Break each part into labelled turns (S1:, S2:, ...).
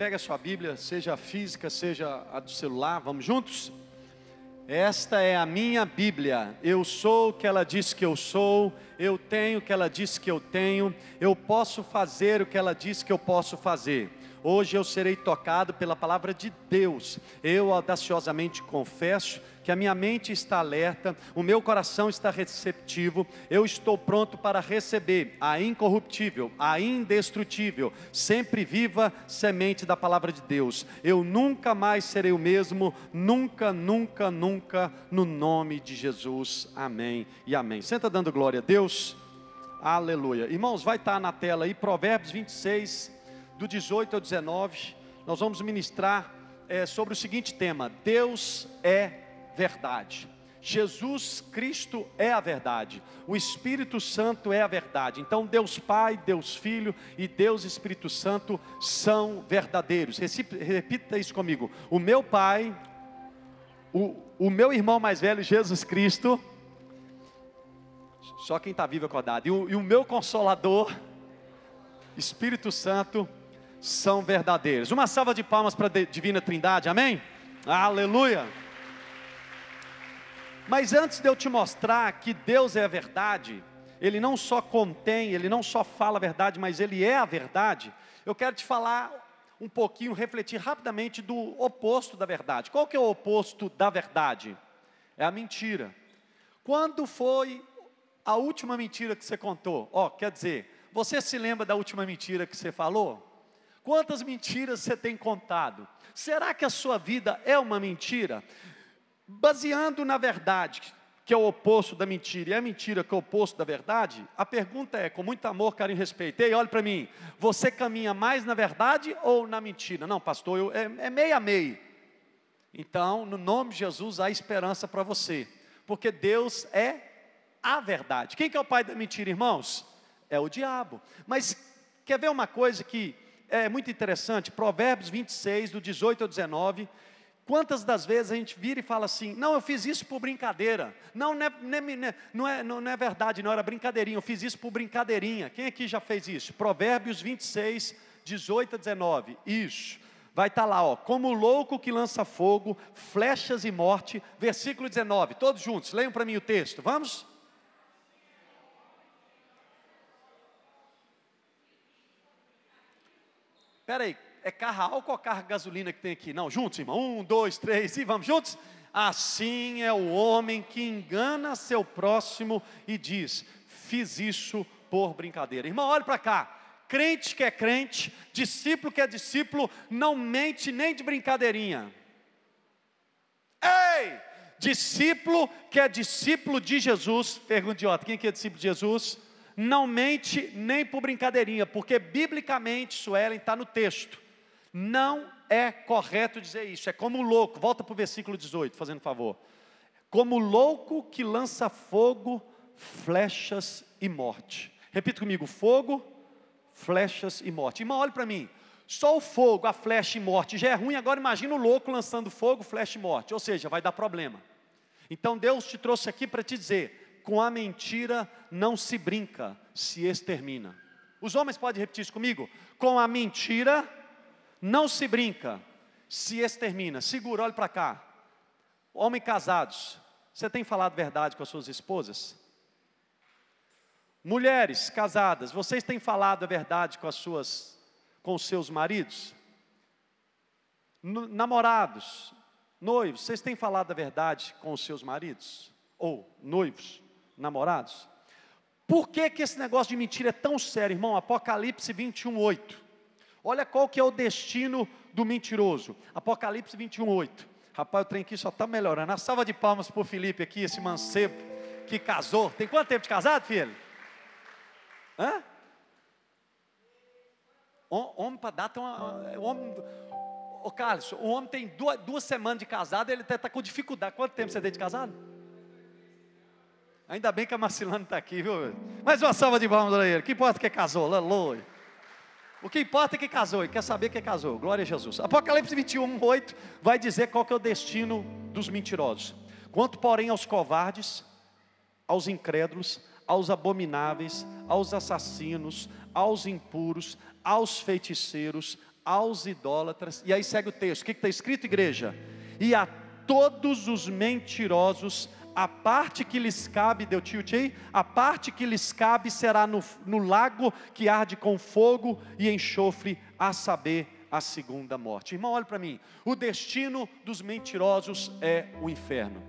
S1: pega a sua Bíblia, seja a física, seja a do celular, vamos juntos? Esta é a minha Bíblia. Eu sou o que ela diz que eu sou, eu tenho o que ela diz que eu tenho, eu posso fazer o que ela diz que eu posso fazer. Hoje eu serei tocado pela palavra de Deus. Eu audaciosamente confesso que a minha mente está alerta, o meu coração está receptivo, eu estou pronto para receber a incorruptível, a indestrutível, sempre viva semente da palavra de Deus. Eu nunca mais serei o mesmo, nunca, nunca, nunca, no nome de Jesus. Amém e amém. Senta dando glória a Deus. Aleluia. Irmãos, vai estar na tela aí, Provérbios 26 do 18 ao 19, nós vamos ministrar é, sobre o seguinte tema: Deus é verdade. Jesus Cristo é a verdade, o Espírito Santo é a verdade. Então, Deus Pai, Deus Filho e Deus Espírito Santo são verdadeiros. Repita isso comigo: o meu Pai, o, o meu irmão mais velho, Jesus Cristo, só quem está vivo acordado, e o, e o meu Consolador, Espírito Santo, são verdadeiros. Uma salva de palmas para a Divina Trindade, amém? Aleluia! Mas antes de eu te mostrar que Deus é a verdade, Ele não só contém, Ele não só fala a verdade, mas Ele é a verdade, eu quero te falar um pouquinho, refletir rapidamente do oposto da verdade. Qual que é o oposto da verdade? É a mentira. Quando foi a última mentira que você contou? Ó, oh, quer dizer, você se lembra da última mentira que você falou? Quantas mentiras você tem contado? Será que a sua vida é uma mentira? Baseando na verdade, que é o oposto da mentira, e a mentira que é o oposto da verdade, a pergunta é, com muito amor, carinho e respeito, ei, olhe para mim, você caminha mais na verdade ou na mentira? Não, pastor, eu, é, é meio a meio. Então, no nome de Jesus, há esperança para você, porque Deus é a verdade. Quem que é o pai da mentira, irmãos? É o diabo. Mas quer ver uma coisa que é muito interessante, Provérbios 26, do 18 ao 19. Quantas das vezes a gente vira e fala assim: não, eu fiz isso por brincadeira. Não, não é, não é, não é verdade, não era brincadeirinha, eu fiz isso por brincadeirinha. Quem aqui já fez isso? Provérbios 26, 18 a 19. Isso. Vai estar tá lá, ó, como louco que lança fogo, flechas e morte, versículo 19. Todos juntos, leiam para mim o texto. Vamos? Espera aí, é carro álcool ou carro gasolina que tem aqui? Não, juntos, irmão. Um, dois, três, e vamos juntos? Assim é o homem que engana seu próximo e diz: Fiz isso por brincadeira. Irmão, olha para cá. Crente que é crente, discípulo que é discípulo, não mente nem de brincadeirinha. Ei! Discípulo que é discípulo de Jesus, pergunta idiota, quem que é discípulo de Jesus? não mente nem por brincadeirinha, porque biblicamente, Suelen, está no texto. Não é correto dizer isso, é como louco. Volta para o versículo 18, fazendo favor. Como louco que lança fogo, flechas e morte. Repita comigo: fogo, flechas e morte. Irmão, olhe para mim. Só o fogo, a flecha e morte já é ruim, agora imagina o louco lançando fogo, flecha e morte. Ou seja, vai dar problema. Então Deus te trouxe aqui para te dizer: com a mentira não se brinca, se extermina. Os homens podem repetir isso comigo? Com a mentira não se brinca, se extermina. Segura, olhe para cá. Homens casados, você tem falado verdade com as suas esposas? Mulheres casadas, vocês têm falado a verdade com as suas com os seus maridos? Namorados, noivos, vocês têm falado a verdade com os seus maridos? Ou noivos? namorados? Por que, que esse negócio de mentira é tão sério, irmão? Apocalipse 21, 8. Olha qual que é o destino do mentiroso. Apocalipse 21, 8. Rapaz, o trem aqui só está melhorando. A salva de palmas para o Felipe aqui, esse mancebo que casou. Tem quanto tempo de casado, filho? Hã? Homem para data, homem, ô Carlos, o homem tem duas, duas semanas de casado, ele está com dificuldade. Quanto tempo você tem de casado? Ainda bem que a Marcilane está aqui, viu? Mais uma salva de palmas para ele. Que importa é que casou, aleluia. O que importa é que casou e quer saber que casou. Glória a Jesus. Apocalipse 21, 8 vai dizer qual que é o destino dos mentirosos. Quanto, porém, aos covardes, aos incrédulos, aos abomináveis, aos assassinos, aos impuros, aos feiticeiros, aos idólatras. E aí segue o texto. O que está escrito, igreja? E a todos os mentirosos, a parte que lhes cabe, deu tio tio, a parte que lhes cabe será no, no lago que arde com fogo e enxofre, a saber, a segunda morte. Irmão, olha para mim. O destino dos mentirosos é o inferno.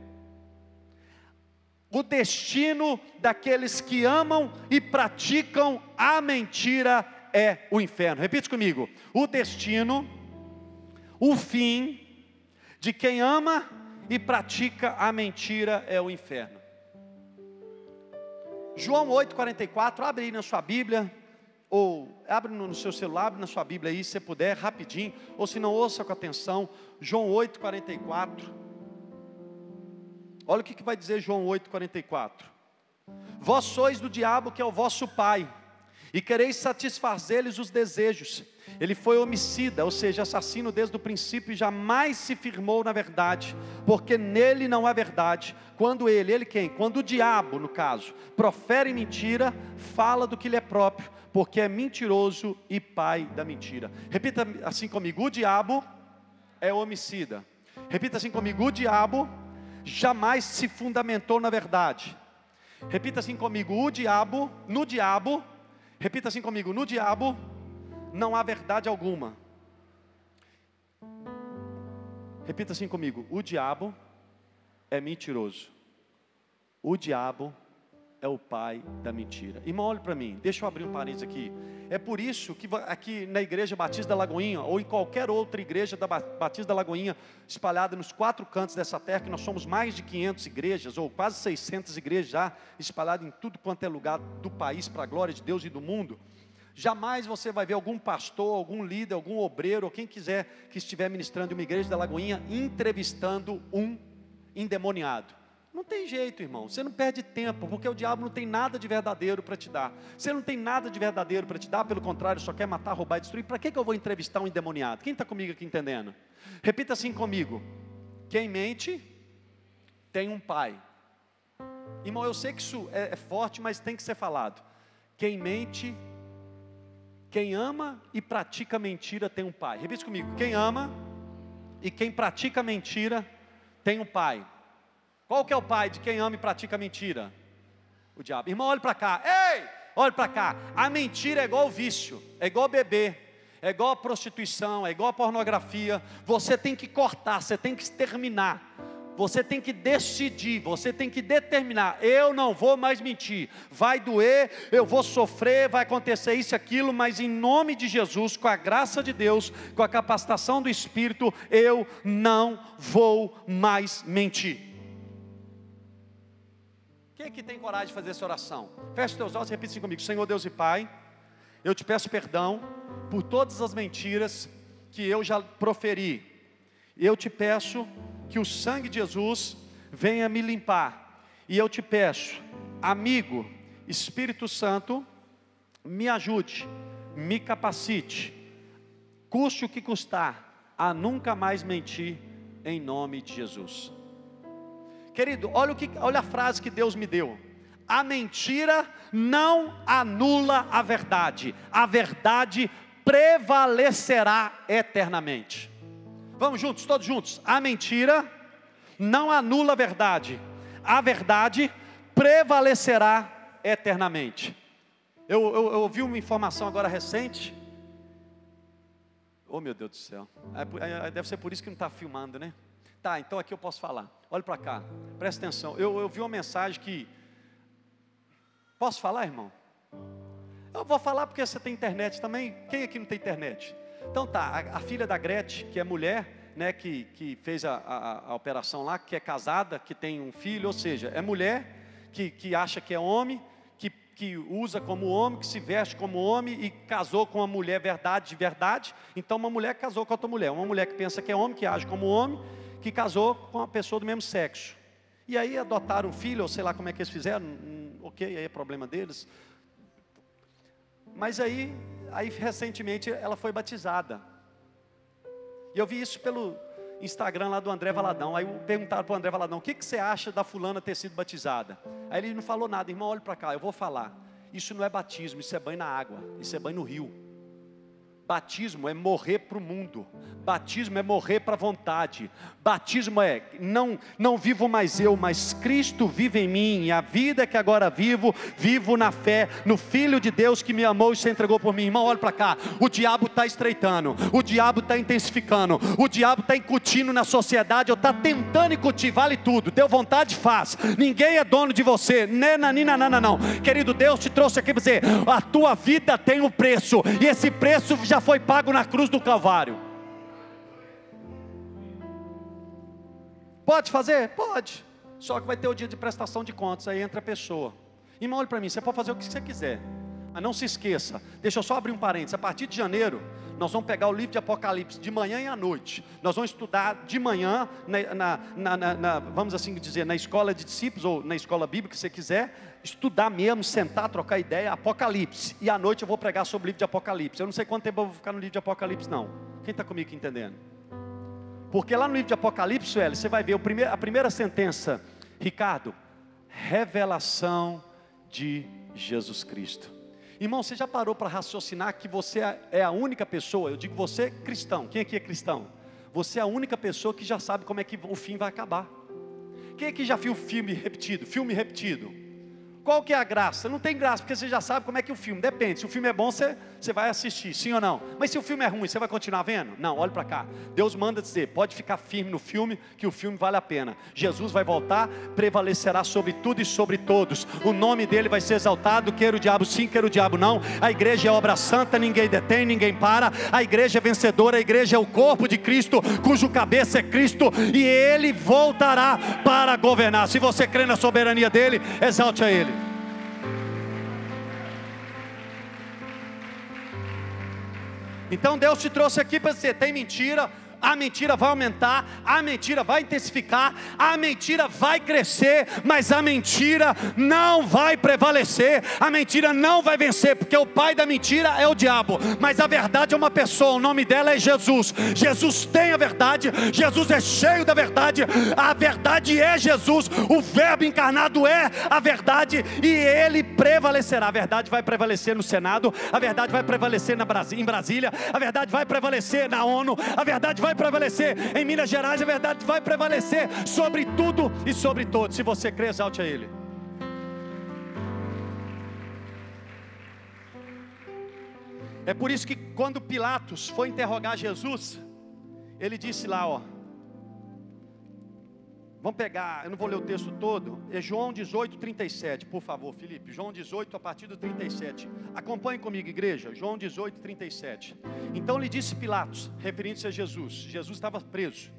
S1: O destino daqueles que amam e praticam a mentira é o inferno. Repite comigo. O destino, o fim de quem ama e pratica a mentira é o inferno. João 8,44, abre aí na sua Bíblia, ou abre no seu celular, abre na sua Bíblia aí, se puder, rapidinho, ou se não, ouça com atenção, João 8,44. Olha o que, que vai dizer João 8,44. Vós sois do diabo que é o vosso pai, e quereis satisfazer-lhes os desejos. Ele foi homicida, ou seja, assassino desde o princípio e jamais se firmou na verdade, porque nele não há verdade. Quando ele, ele quem? Quando o diabo, no caso, profere mentira, fala do que lhe é próprio, porque é mentiroso e pai da mentira. Repita assim comigo: o diabo é homicida. Repita assim comigo: o diabo jamais se fundamentou na verdade. Repita assim comigo: o diabo, no diabo, repita assim comigo: no diabo não há verdade alguma. Repita assim comigo: o diabo é mentiroso. O diabo é o pai da mentira. Irmão, olhe para mim, deixa eu abrir um parênteses aqui. É por isso que aqui na igreja Batista da Lagoinha, ou em qualquer outra igreja da Batista da Lagoinha, espalhada nos quatro cantos dessa terra, que nós somos mais de 500 igrejas, ou quase 600 igrejas já, espalhadas em tudo quanto é lugar do país, para a glória de Deus e do mundo. Jamais você vai ver algum pastor, algum líder, algum obreiro, ou quem quiser que estiver ministrando em uma igreja da Lagoinha, entrevistando um endemoniado. Não tem jeito, irmão. Você não perde tempo, porque o diabo não tem nada de verdadeiro para te dar. Você não tem nada de verdadeiro para te dar, pelo contrário, só quer matar, roubar e destruir. Para que, que eu vou entrevistar um endemoniado? Quem está comigo aqui entendendo? Repita assim comigo: quem mente tem um pai. Irmão, eu sei que isso é, é forte, mas tem que ser falado. Quem mente, quem ama e pratica mentira tem um pai. Repita comigo: quem ama e quem pratica mentira tem um pai. Qual que é o pai de quem ama e pratica mentira? O diabo. Irmão, olhe para cá. Ei, olhe para cá. A mentira é igual o vício, é igual beber, é igual a prostituição, é igual a pornografia. Você tem que cortar, você tem que exterminar. Você tem que decidir, você tem que determinar. Eu não vou mais mentir. Vai doer, eu vou sofrer, vai acontecer isso e aquilo, mas em nome de Jesus, com a graça de Deus, com a capacitação do Espírito, eu não vou mais mentir. Quem é que tem coragem de fazer essa oração? Feche teus olhos e repita comigo: Senhor Deus e Pai, eu te peço perdão por todas as mentiras que eu já proferi. Eu te peço que o sangue de Jesus venha me limpar. E eu te peço, amigo, Espírito Santo, me ajude, me capacite, custe o que custar, a nunca mais mentir, em nome de Jesus. Querido, olha, o que, olha a frase que Deus me deu. A mentira não anula a verdade, a verdade prevalecerá eternamente. Vamos juntos, todos juntos. A mentira não anula a verdade, a verdade prevalecerá eternamente. Eu, eu, eu ouvi uma informação agora recente. Oh meu Deus do céu, é, é, deve ser por isso que não está filmando, né? Tá, então aqui eu posso falar. Olha para cá, presta atenção. Eu, eu vi uma mensagem que. Posso falar, irmão? Eu vou falar porque você tem internet também. Quem aqui não tem internet? Então tá, a, a filha da Gretchen, que é mulher, né, que, que fez a, a, a, operação lá, que é casada, que tem um filho, ou seja, é mulher que, que acha que é homem, que, que usa como homem, que se veste como homem e casou com uma mulher verdade de verdade. Então uma mulher casou com outra mulher, uma mulher que pensa que é homem, que age como homem que casou com uma pessoa do mesmo sexo. E aí adotaram um filho, ou sei lá como é que eles fizeram, ok, aí é problema deles. Mas aí, aí recentemente ela foi batizada. E eu vi isso pelo Instagram lá do André Valadão. Aí perguntaram para o André Valadão: o que, que você acha da fulana ter sido batizada? Aí ele não falou nada, irmão, olhe para cá, eu vou falar. Isso não é batismo, isso é banho na água, isso é banho no rio. Batismo é morrer para o mundo. Batismo é morrer para a vontade. Batismo é não não vivo mais eu, mas Cristo vive em mim. E a vida que agora vivo, vivo na fé no Filho de Deus que me amou e se entregou por mim. Irmão, olha para cá. O diabo está estreitando. O diabo está intensificando. O diabo está incutindo na sociedade. Ou está tentando incutir. Vale tudo. Deu vontade, faz. Ninguém é dono de você. Nenanina, não, não. Querido Deus te trouxe aqui para dizer: a tua vida tem um preço. E esse preço já foi pago na cruz do Calvário. Pode fazer? Pode. Só que vai ter o dia de prestação de contas, aí entra a pessoa. Irmão, olha para mim, você pode fazer o que você quiser. Mas não se esqueça, deixa eu só abrir um parênteses. A partir de janeiro, nós vamos pegar o livro de Apocalipse de manhã e à noite. Nós vamos estudar de manhã, na, na, na, na, vamos assim dizer, na escola de discípulos ou na escola bíblica, se você quiser, estudar mesmo, sentar, trocar ideia, Apocalipse. E à noite eu vou pregar sobre o livro de Apocalipse. Eu não sei quanto tempo eu vou ficar no livro de Apocalipse, não. Quem está comigo entendendo? Porque lá no livro de Apocalipse, velho, você vai ver a primeira sentença, Ricardo, revelação de Jesus Cristo. Irmão, você já parou para raciocinar que você é a única pessoa, eu digo você cristão, quem aqui é cristão? Você é a única pessoa que já sabe como é que o fim vai acabar. Quem aqui já viu filme repetido? Filme repetido. Qual que é a graça? Não tem graça, porque você já sabe como é que o filme. Depende, se o filme é bom, você, você vai assistir, sim ou não? Mas se o filme é ruim, você vai continuar vendo? Não, olhe para cá. Deus manda dizer, pode ficar firme no filme, que o filme vale a pena. Jesus vai voltar, prevalecerá sobre tudo e sobre todos. O nome dele vai ser exaltado, queira o diabo sim, queira o diabo não. A igreja é obra santa, ninguém detém, ninguém para. A igreja é vencedora, a igreja é o corpo de Cristo, cujo cabeça é Cristo, e ele voltará para governar. Se você crê na soberania dele, exalte a ele. Então Deus te trouxe aqui para dizer: tem mentira, a mentira vai aumentar, a mentira vai intensificar, a mentira vai crescer, mas a mentira não vai prevalecer, a mentira não vai vencer, porque o pai da mentira é o diabo, mas a verdade é uma pessoa, o nome dela é Jesus. Jesus tem a verdade, Jesus é cheio da verdade, a verdade é Jesus, o Verbo encarnado é a verdade e ele prevalecerá. A verdade vai prevalecer no Senado, a verdade vai prevalecer na em Brasília, a verdade vai prevalecer na ONU, a verdade vai vai prevalecer. Em Minas Gerais, a verdade vai prevalecer sobre tudo e sobre todos. Se você crê, exalte a Ele. É por isso que quando Pilatos foi interrogar Jesus, ele disse lá, ó, Vamos pegar, eu não vou ler o texto todo, é João 18, 37, por favor, Felipe. João 18, a partir do 37. Acompanhe comigo, igreja. João 18, 37. Então lhe disse Pilatos, referindo-se a Jesus. Jesus estava preso.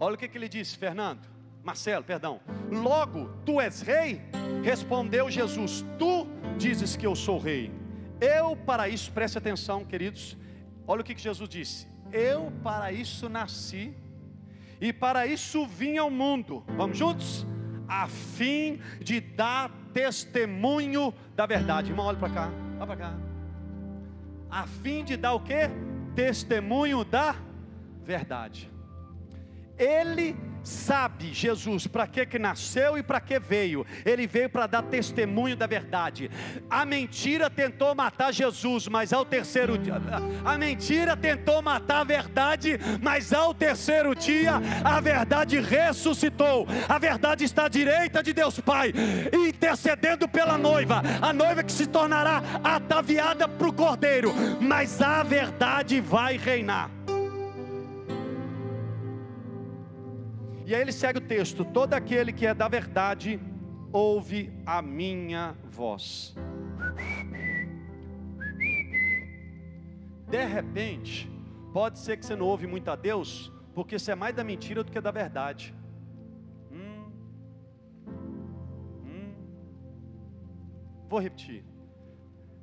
S1: Olha o que, que ele disse, Fernando. Marcelo, perdão. Logo, tu és rei? Respondeu Jesus: Tu dizes que eu sou rei. Eu, para isso, preste atenção, queridos. Olha o que, que Jesus disse: Eu, para isso, nasci e para isso vim ao mundo. Vamos juntos? A fim de dar testemunho da verdade. Irmão, olha para cá, olha para cá. A fim de dar o que? Testemunho da verdade. Ele sabe Jesus para que que nasceu e para que veio. Ele veio para dar testemunho da verdade. A mentira tentou matar Jesus, mas ao terceiro dia, a mentira tentou matar a verdade, mas ao terceiro dia a verdade ressuscitou. A verdade está à direita de Deus Pai, intercedendo pela noiva. A noiva que se tornará ataviada para o Cordeiro, mas a verdade vai reinar. E aí ele segue o texto: todo aquele que é da verdade ouve a minha voz. De repente, pode ser que você não ouve muito a Deus, porque você é mais da mentira do que da verdade. Hum, hum. Vou repetir.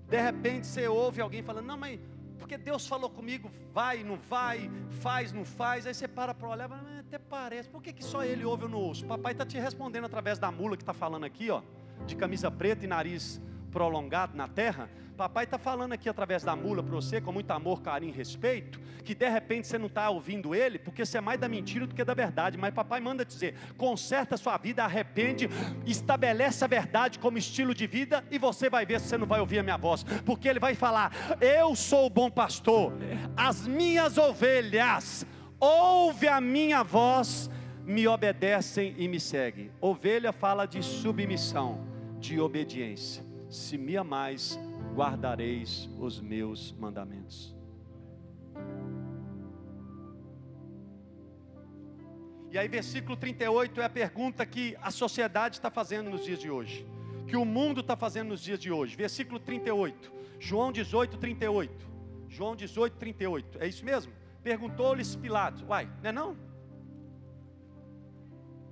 S1: De repente você ouve alguém falando, não, mas porque Deus falou comigo, vai, não vai, faz, não faz. Aí você para para olhar, mas até parece. Por que, que só ele ouve ou não ouço? Papai está te respondendo através da mula que está falando aqui, ó, de camisa preta e nariz prolongado na terra, papai está falando aqui através da mula para você, com muito amor, carinho e respeito, que de repente você não está ouvindo ele, porque você é mais da mentira do que da verdade. Mas papai manda dizer: conserta a sua vida, arrepende, estabelece a verdade como estilo de vida, e você vai ver se você não vai ouvir a minha voz, porque ele vai falar: Eu sou o bom pastor, as minhas ovelhas, ouve a minha voz me obedecem e me seguem. Ovelha fala de submissão, de obediência. Se me amais, guardareis os meus mandamentos. E aí, versículo 38 é a pergunta que a sociedade está fazendo nos dias de hoje, que o mundo está fazendo nos dias de hoje. Versículo 38, João 18, 38. João 18, 38. É isso mesmo? Perguntou-lhes Pilatos. Uai, não é não?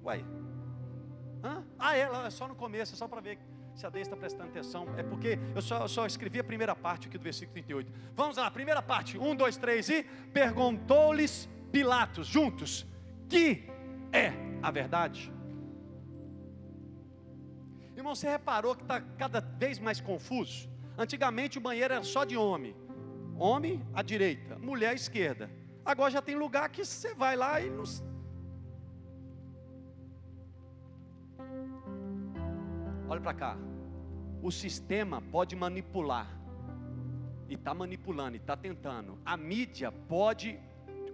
S1: Uai. Hã? Ah, é, é só no começo, é só para ver se a Deise está prestando atenção. É porque eu só, eu só escrevi a primeira parte aqui do versículo 38. Vamos lá, primeira parte. Um, dois, três e perguntou-lhes Pilatos, juntos, que é a verdade? Irmão, você reparou que está cada vez mais confuso? Antigamente o banheiro era só de homem. Homem à direita, mulher à esquerda. Agora já tem lugar que você vai lá e não, Olha para cá. O sistema pode manipular. E está manipulando, e está tentando. A mídia pode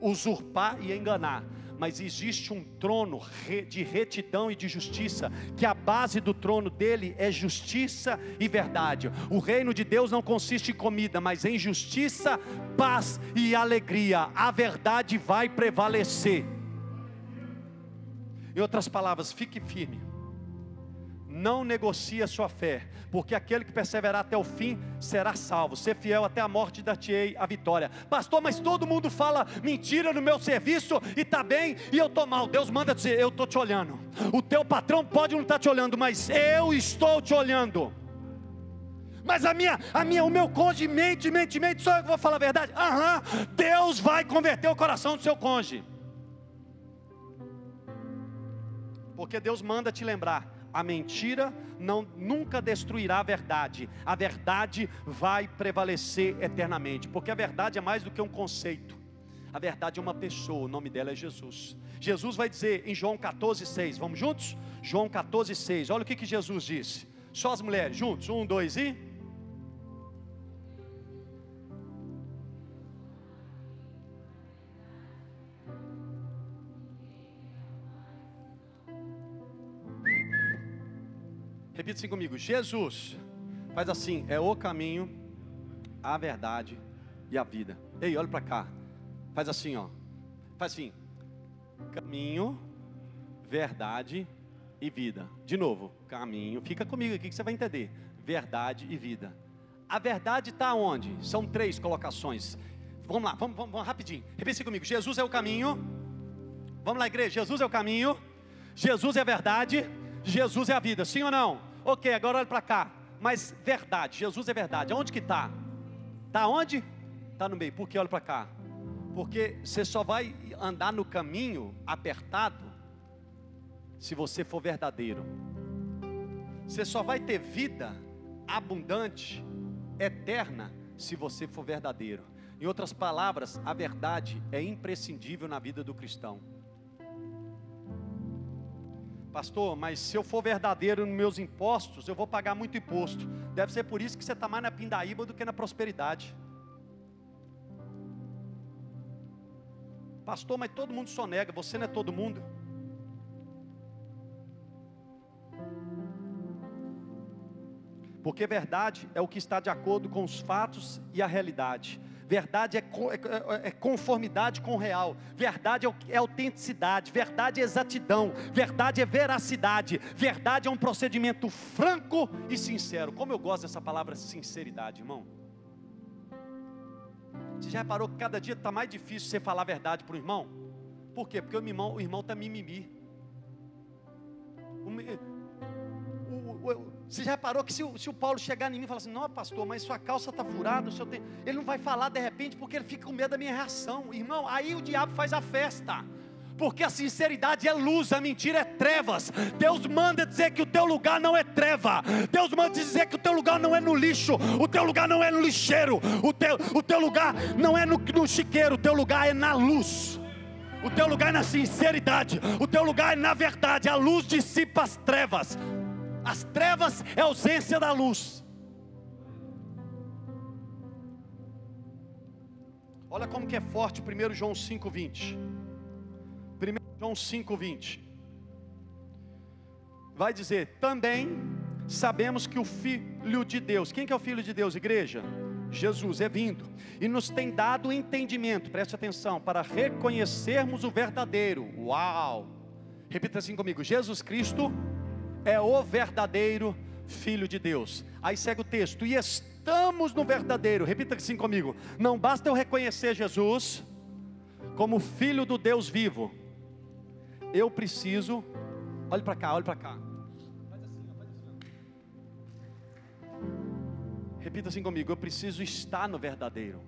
S1: usurpar e enganar. Mas existe um trono de retidão e de justiça, que a base do trono dele é justiça e verdade. O reino de Deus não consiste em comida, mas em justiça, paz e alegria. A verdade vai prevalecer. Em outras palavras, fique firme não negocie a sua fé, porque aquele que perseverar até o fim será salvo. Ser fiel até a morte, dar-te-ei a vitória. Pastor, mas todo mundo fala mentira no meu serviço e está bem e eu estou mal. Deus manda dizer: Eu estou te olhando. O teu patrão pode não estar tá te olhando, mas eu estou te olhando. Mas a minha, a minha, o meu cônjuge mente, mente, mente, só eu vou falar a verdade. Aham, Deus vai converter o coração do seu cônjuge. Porque Deus manda te lembrar a mentira não nunca destruirá a verdade. A verdade vai prevalecer eternamente, porque a verdade é mais do que um conceito. A verdade é uma pessoa, o nome dela é Jesus. Jesus vai dizer em João 14,6, vamos juntos? João 14,6, olha o que, que Jesus disse. Só as mulheres, juntos, um, dois e. Repita assim comigo: Jesus, faz assim, é o caminho, a verdade e a vida. Ei, olha para cá. Faz assim, ó. Faz assim: caminho, verdade e vida. De novo, caminho. Fica comigo aqui que você vai entender. Verdade e vida. A verdade está onde? São três colocações. Vamos lá, vamos, vamos, vamos rapidinho. Repita assim comigo: Jesus é o caminho. Vamos lá, igreja. Jesus é o caminho. Jesus é a verdade. Jesus é a vida, sim ou não? Ok, agora olha para cá. Mas verdade, Jesus é verdade. Aonde que está? Está onde? Está no meio. Por que olha para cá? Porque você só vai andar no caminho apertado se você for verdadeiro. Você só vai ter vida abundante, eterna, se você for verdadeiro. Em outras palavras, a verdade é imprescindível na vida do cristão. Pastor, mas se eu for verdadeiro nos meus impostos, eu vou pagar muito imposto. Deve ser por isso que você está mais na pindaíba do que na prosperidade. Pastor, mas todo mundo só nega, você não é todo mundo. Porque verdade é o que está de acordo com os fatos e a realidade. Verdade é, é, é, é conformidade com o real. Verdade é, é autenticidade. Verdade é exatidão. Verdade é veracidade. Verdade é um procedimento franco e sincero. Como eu gosto dessa palavra sinceridade, irmão. Você já reparou que cada dia está mais difícil você falar a verdade para o irmão? Por quê? Porque o irmão está mimimi. O, você já reparou que se o, se o Paulo chegar em mim e falar assim, não pastor, mas sua calça está furada, tem... ele não vai falar de repente porque ele fica com medo da minha reação. Irmão, aí o diabo faz a festa. Porque a sinceridade é luz, a mentira é trevas. Deus manda dizer que o teu lugar não é treva. Deus manda dizer que o teu lugar não é no lixo. O teu lugar não é no lixeiro. O teu, o teu lugar não é no, no chiqueiro. O teu lugar é na luz. O teu lugar é na sinceridade. O teu lugar é na verdade. A luz dissipa as trevas. As trevas é ausência da luz. Olha como que é forte 1 João 5,20. 1 João 5,20. Vai dizer, também sabemos que o Filho de Deus, quem que é o Filho de Deus, igreja? Jesus é vindo e nos tem dado entendimento, preste atenção, para reconhecermos o verdadeiro. Uau! Repita assim comigo: Jesus Cristo é o verdadeiro Filho de Deus. Aí segue o texto, e estamos no verdadeiro, repita assim comigo: não basta eu reconhecer Jesus como Filho do Deus vivo, eu preciso, olhe para cá, olhe para cá. Repita assim comigo: eu preciso estar no verdadeiro.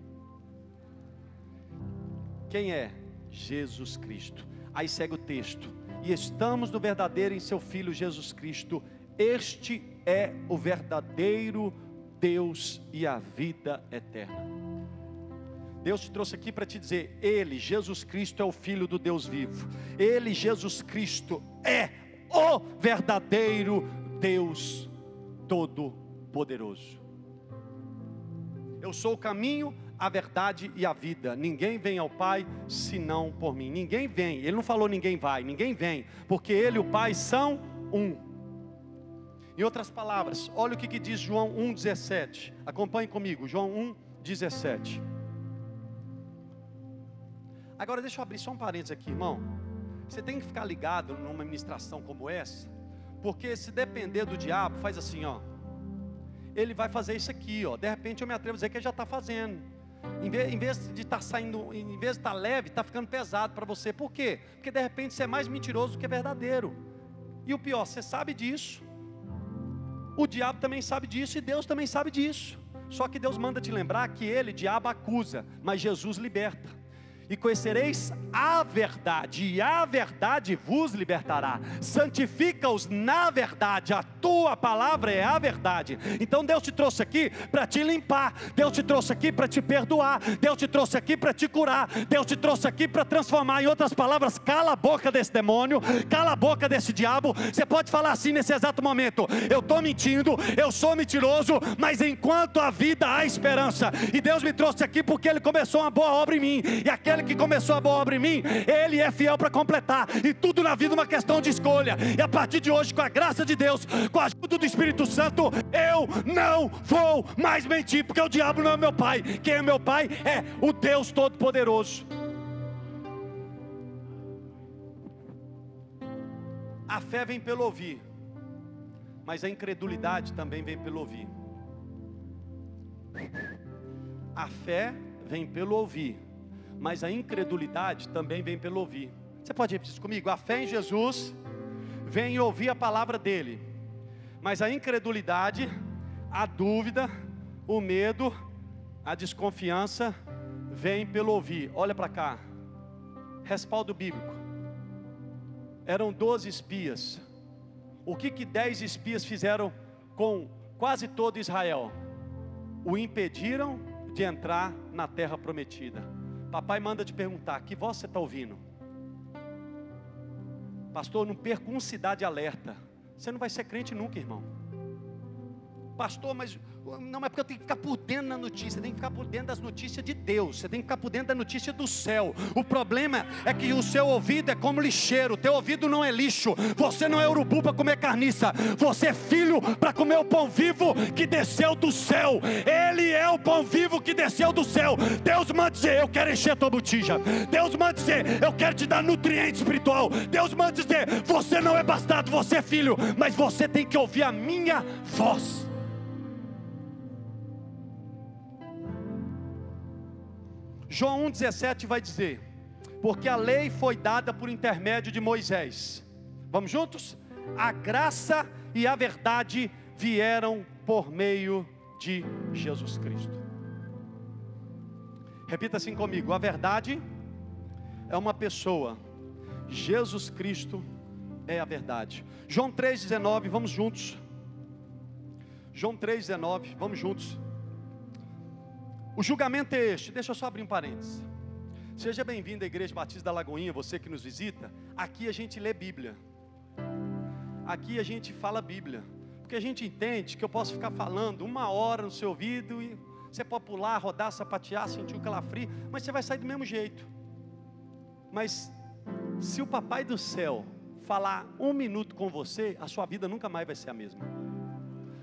S1: Quem é? Jesus Cristo. Aí segue o texto. E estamos no verdadeiro em seu Filho Jesus Cristo. Este é o verdadeiro Deus e a vida eterna. Deus te trouxe aqui para te dizer: Ele, Jesus Cristo, é o Filho do Deus vivo. Ele, Jesus Cristo, é o verdadeiro Deus Todo-Poderoso. Eu sou o caminho, a verdade e a vida. Ninguém vem ao Pai senão por mim. Ninguém vem. Ele não falou ninguém vai, ninguém vem, porque Ele e o Pai são um. Em outras palavras, olha o que, que diz João 1,17. Acompanhe comigo, João 1,17. Agora deixa eu abrir só um parênteses aqui, irmão. Você tem que ficar ligado numa ministração como essa, porque se depender do diabo, faz assim, ó. Ele vai fazer isso aqui, ó. De repente eu me atrevo a dizer que ele já está fazendo. Em vez, em vez, de estar tá saindo, em vez de estar tá leve, está ficando pesado para você. Por quê? Porque de repente você é mais mentiroso do que verdadeiro. E o pior, você sabe disso. O diabo também sabe disso e Deus também sabe disso. Só que Deus manda te lembrar que ele, diabo, acusa, mas Jesus liberta e conhecereis a verdade, e a verdade vos libertará. Santifica-os na verdade, a tua palavra é a verdade. Então Deus te trouxe aqui para te limpar, Deus te trouxe aqui para te perdoar, Deus te trouxe aqui para te curar, Deus te trouxe aqui para transformar. Em outras palavras, cala a boca desse demônio, cala a boca desse diabo. Você pode falar assim nesse exato momento: eu estou mentindo, eu sou mentiroso, mas enquanto a vida há esperança, e Deus me trouxe aqui porque Ele começou uma boa obra em mim, e aquele que começou a boa obra em mim, ele é fiel para completar. E tudo na vida é uma questão de escolha. E a partir de hoje, com a graça de Deus, com a ajuda do Espírito Santo, eu não vou mais mentir, porque o diabo não é meu pai. Quem é meu pai é o Deus Todo-Poderoso. A fé vem pelo ouvir, mas a incredulidade também vem pelo ouvir. A fé vem pelo ouvir, mas a incredulidade também vem pelo ouvir. Você pode repetir comigo? A fé em Jesus vem ouvir a palavra dele, mas a incredulidade, a dúvida, o medo, a desconfiança vem pelo ouvir. Olha para cá, respaldo bíblico. Eram doze espias. O que que dez espias fizeram com quase todo Israel? O impediram de entrar na terra prometida. Papai manda te perguntar: que voz você está ouvindo? Pastor, não perca um cidade alerta. Você não vai ser crente nunca, irmão. Pastor, mas não é porque eu tenho que ficar por dentro da notícia, tem que ficar por dentro das notícias de Deus, você tem que ficar por dentro da notícia do céu. O problema é que o seu ouvido é como lixeiro, teu ouvido não é lixo, você não é urubu para comer carniça, você é filho para comer o pão vivo que desceu do céu. Ele é o pão vivo que desceu do céu. Deus manda dizer: Eu quero encher tua botija. Deus manda dizer: Eu quero te dar nutriente espiritual. Deus manda dizer: Você não é bastardo, você é filho, mas você tem que ouvir a minha voz. João 1,17 vai dizer: Porque a lei foi dada por intermédio de Moisés. Vamos juntos? A graça e a verdade vieram por meio de Jesus Cristo. Repita assim comigo: a verdade é uma pessoa Jesus Cristo é a verdade. João 3,19, vamos juntos. João 3,19, vamos juntos. O julgamento é este, deixa eu só abrir um parênteses. Seja bem-vindo à Igreja Batista da Lagoinha, você que nos visita. Aqui a gente lê Bíblia. Aqui a gente fala Bíblia. Porque a gente entende que eu posso ficar falando uma hora no seu ouvido e você pode pular, rodar, sapatear, sentir o calafrio, mas você vai sair do mesmo jeito. Mas se o Papai do céu falar um minuto com você, a sua vida nunca mais vai ser a mesma.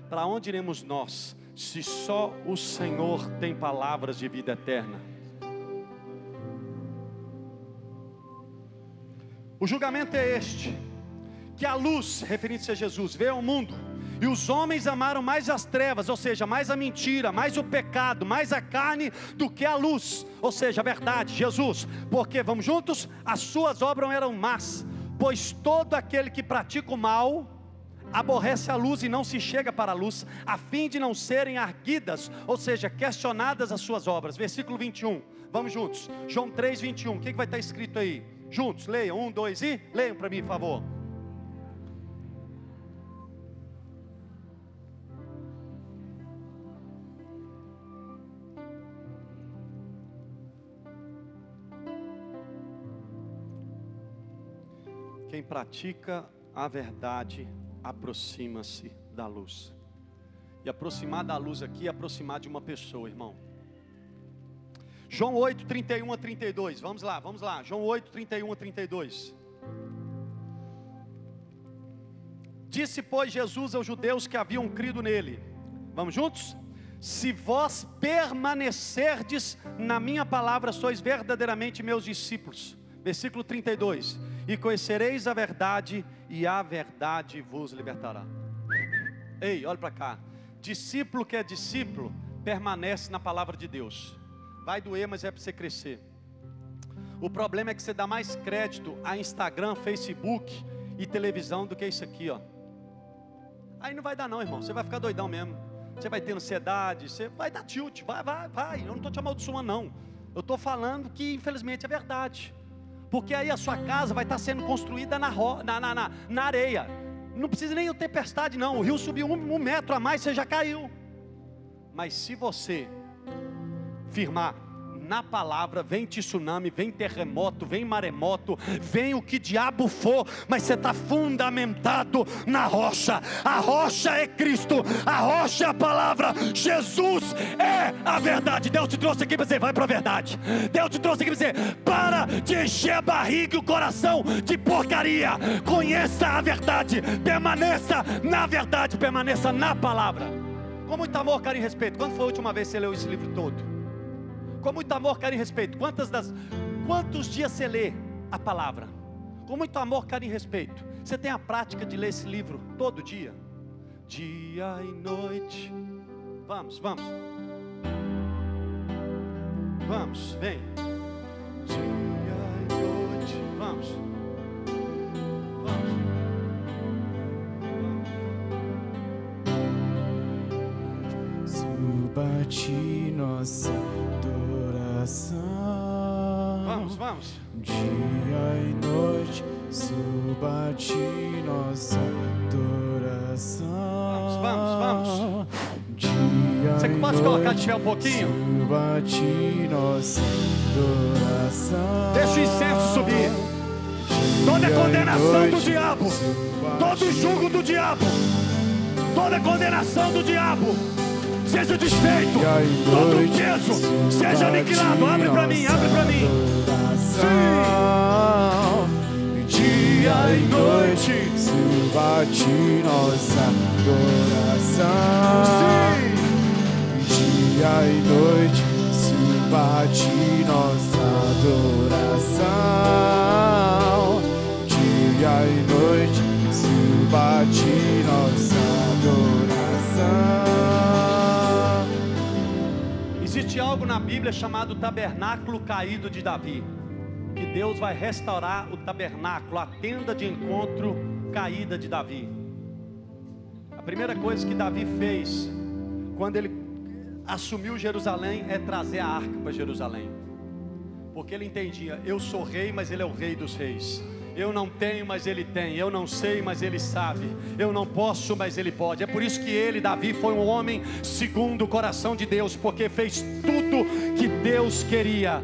S1: Para onde iremos nós, se só o Senhor tem palavras de vida eterna? O julgamento é este: que a luz, referindo-se a Jesus, veio ao mundo, e os homens amaram mais as trevas, ou seja, mais a mentira, mais o pecado, mais a carne, do que a luz, ou seja, a verdade, Jesus, porque, vamos juntos, as suas obras eram más, pois todo aquele que pratica o mal, aborrece a luz e não se chega para a luz, a fim de não serem arguidas, ou seja, questionadas as suas obras. Versículo 21, vamos juntos, João 3, 21, o que, que vai estar escrito aí? Juntos, leiam, um, dois e leiam para mim, por favor. Quem pratica a verdade aproxima-se da luz. E aproximar da luz aqui é aproximar de uma pessoa, irmão. João 8, 31 a 32. Vamos lá, vamos lá. João 8, 31 a 32. Disse, pois, Jesus aos judeus que haviam crido nele: Vamos juntos? Se vós permanecerdes na minha palavra, sois verdadeiramente meus discípulos. Versículo 32 e conhecereis a verdade, e a verdade vos libertará. Ei, olha para cá. Discípulo que é discípulo, permanece na palavra de Deus. Vai doer, mas é para você crescer. O problema é que você dá mais crédito a Instagram, Facebook e televisão do que isso aqui, ó. Aí não vai dar não, irmão. Você vai ficar doidão mesmo. Você vai ter ansiedade, você vai dar tilt, vai, vai, vai. Eu não estou te amaldiçoando, não. Eu estou falando que infelizmente é verdade porque aí a sua casa vai estar sendo construída na, na, na, na areia. Não precisa nem tempestade, não. O rio subiu um, um metro a mais, você já caiu. Mas se você firmar na palavra, vem tsunami, vem terremoto, vem maremoto, vem o que diabo for, mas você está fundamentado na rocha. A rocha é Cristo, a rocha é a palavra. Jesus é a verdade. Deus te trouxe aqui para dizer, vai para a verdade. Deus te trouxe aqui para dizer, para de encher a barriga e o coração de porcaria. Conheça a verdade, permaneça na verdade, permaneça na palavra. Com muito amor, carinho e respeito. Quando foi a última vez que você leu esse livro todo? Com muito amor, carinho e respeito. Quantas das, quantos dias você lê a palavra? Com muito amor, carinho e respeito. Você tem a prática de ler esse livro todo dia? Dia e noite. Vamos, vamos. Vamos, vem. Dia e noite. Vamos. Vamos.
S2: Suba ti nossa coração.
S1: Vamos, vamos.
S2: Dia e noite suba ti nossa adoração.
S1: Vamos, vamos, vamos.
S2: Dia
S1: Você pode colocar de pé um pouquinho?
S2: Suba ti nossa adoração.
S1: Deixa o incenso subir. Toda condenação do diabo, todo
S2: ti
S1: jugo do diabo, toda condenação do diabo, seja desfeito, todo peso seja aniquilado. Abre para mim, abre para mim.
S2: adoração. Dia e noite, suba a ti nossa adoração. Dia e noite, suba a ti nossa adoração. Dia e noite, suba a ti nossa adoração.
S1: Existe algo na Bíblia chamado tabernáculo caído de Davi. Que Deus vai restaurar o tabernáculo, a tenda de encontro caída de Davi. A primeira coisa que Davi fez quando ele assumiu Jerusalém é trazer a arca para Jerusalém. Porque ele entendia, eu sou rei, mas ele é o rei dos reis. Eu não tenho, mas ele tem. Eu não sei, mas ele sabe. Eu não posso, mas ele pode. É por isso que ele, Davi, foi um homem segundo o coração de Deus, porque fez tudo que Deus queria.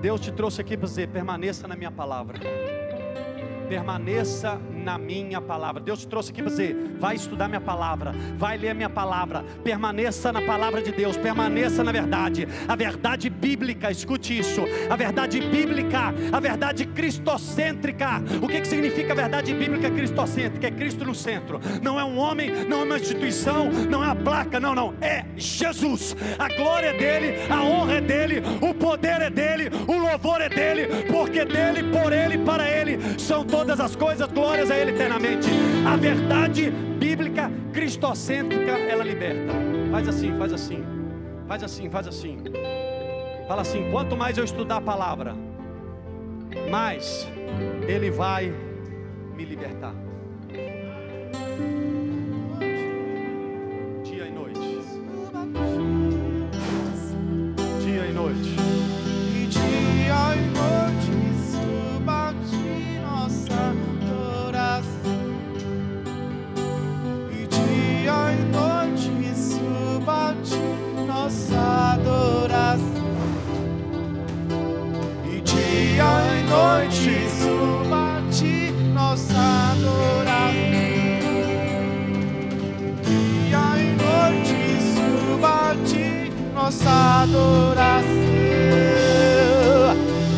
S1: Deus te trouxe aqui para dizer: permaneça na minha palavra permaneça na minha palavra. Deus te trouxe aqui para dizer: vai estudar minha palavra, vai ler minha palavra, permaneça na palavra de Deus, permaneça na verdade, a verdade bíblica, escute isso, a verdade bíblica, a verdade cristocêntrica. O que, que significa a verdade bíblica cristocêntrica? É Cristo no centro, não é um homem, não é uma instituição, não é uma placa, não, não, é Jesus. A glória é dele, a honra é dele, o poder é dele, o louvor é dele, porque dele, por ele, para ele são todas as coisas, glórias a Ele eternamente. A verdade bíblica cristocêntrica, ela liberta. Faz assim, faz assim, faz assim, faz assim. Fala assim: quanto mais eu estudar a palavra, mais Ele vai me libertar. Noite
S2: suba de nossa adoração. Dia e noite suba de nossa adoração.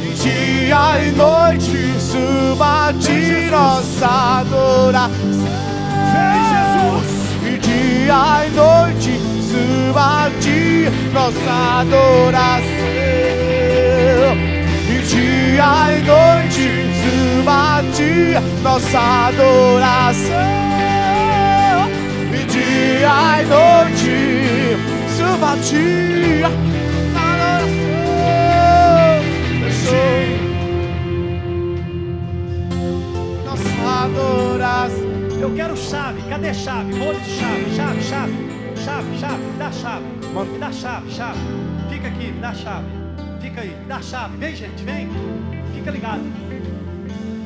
S2: E dia e noite suba de nossa adoração. Vem Jesus! E dia e noite suba de nossa adoração. Dia e noite suba de nossa adoração. E dia e noite suba de nossa adoração.
S1: Eu quero chave, cadê chave? Molho de chave, chave, chave, chave, chave, me dá chave, me dá chave, chave. Fica aqui, me dá chave. Fica aí, me dá chave. Vem, gente, vem. Fica ligado.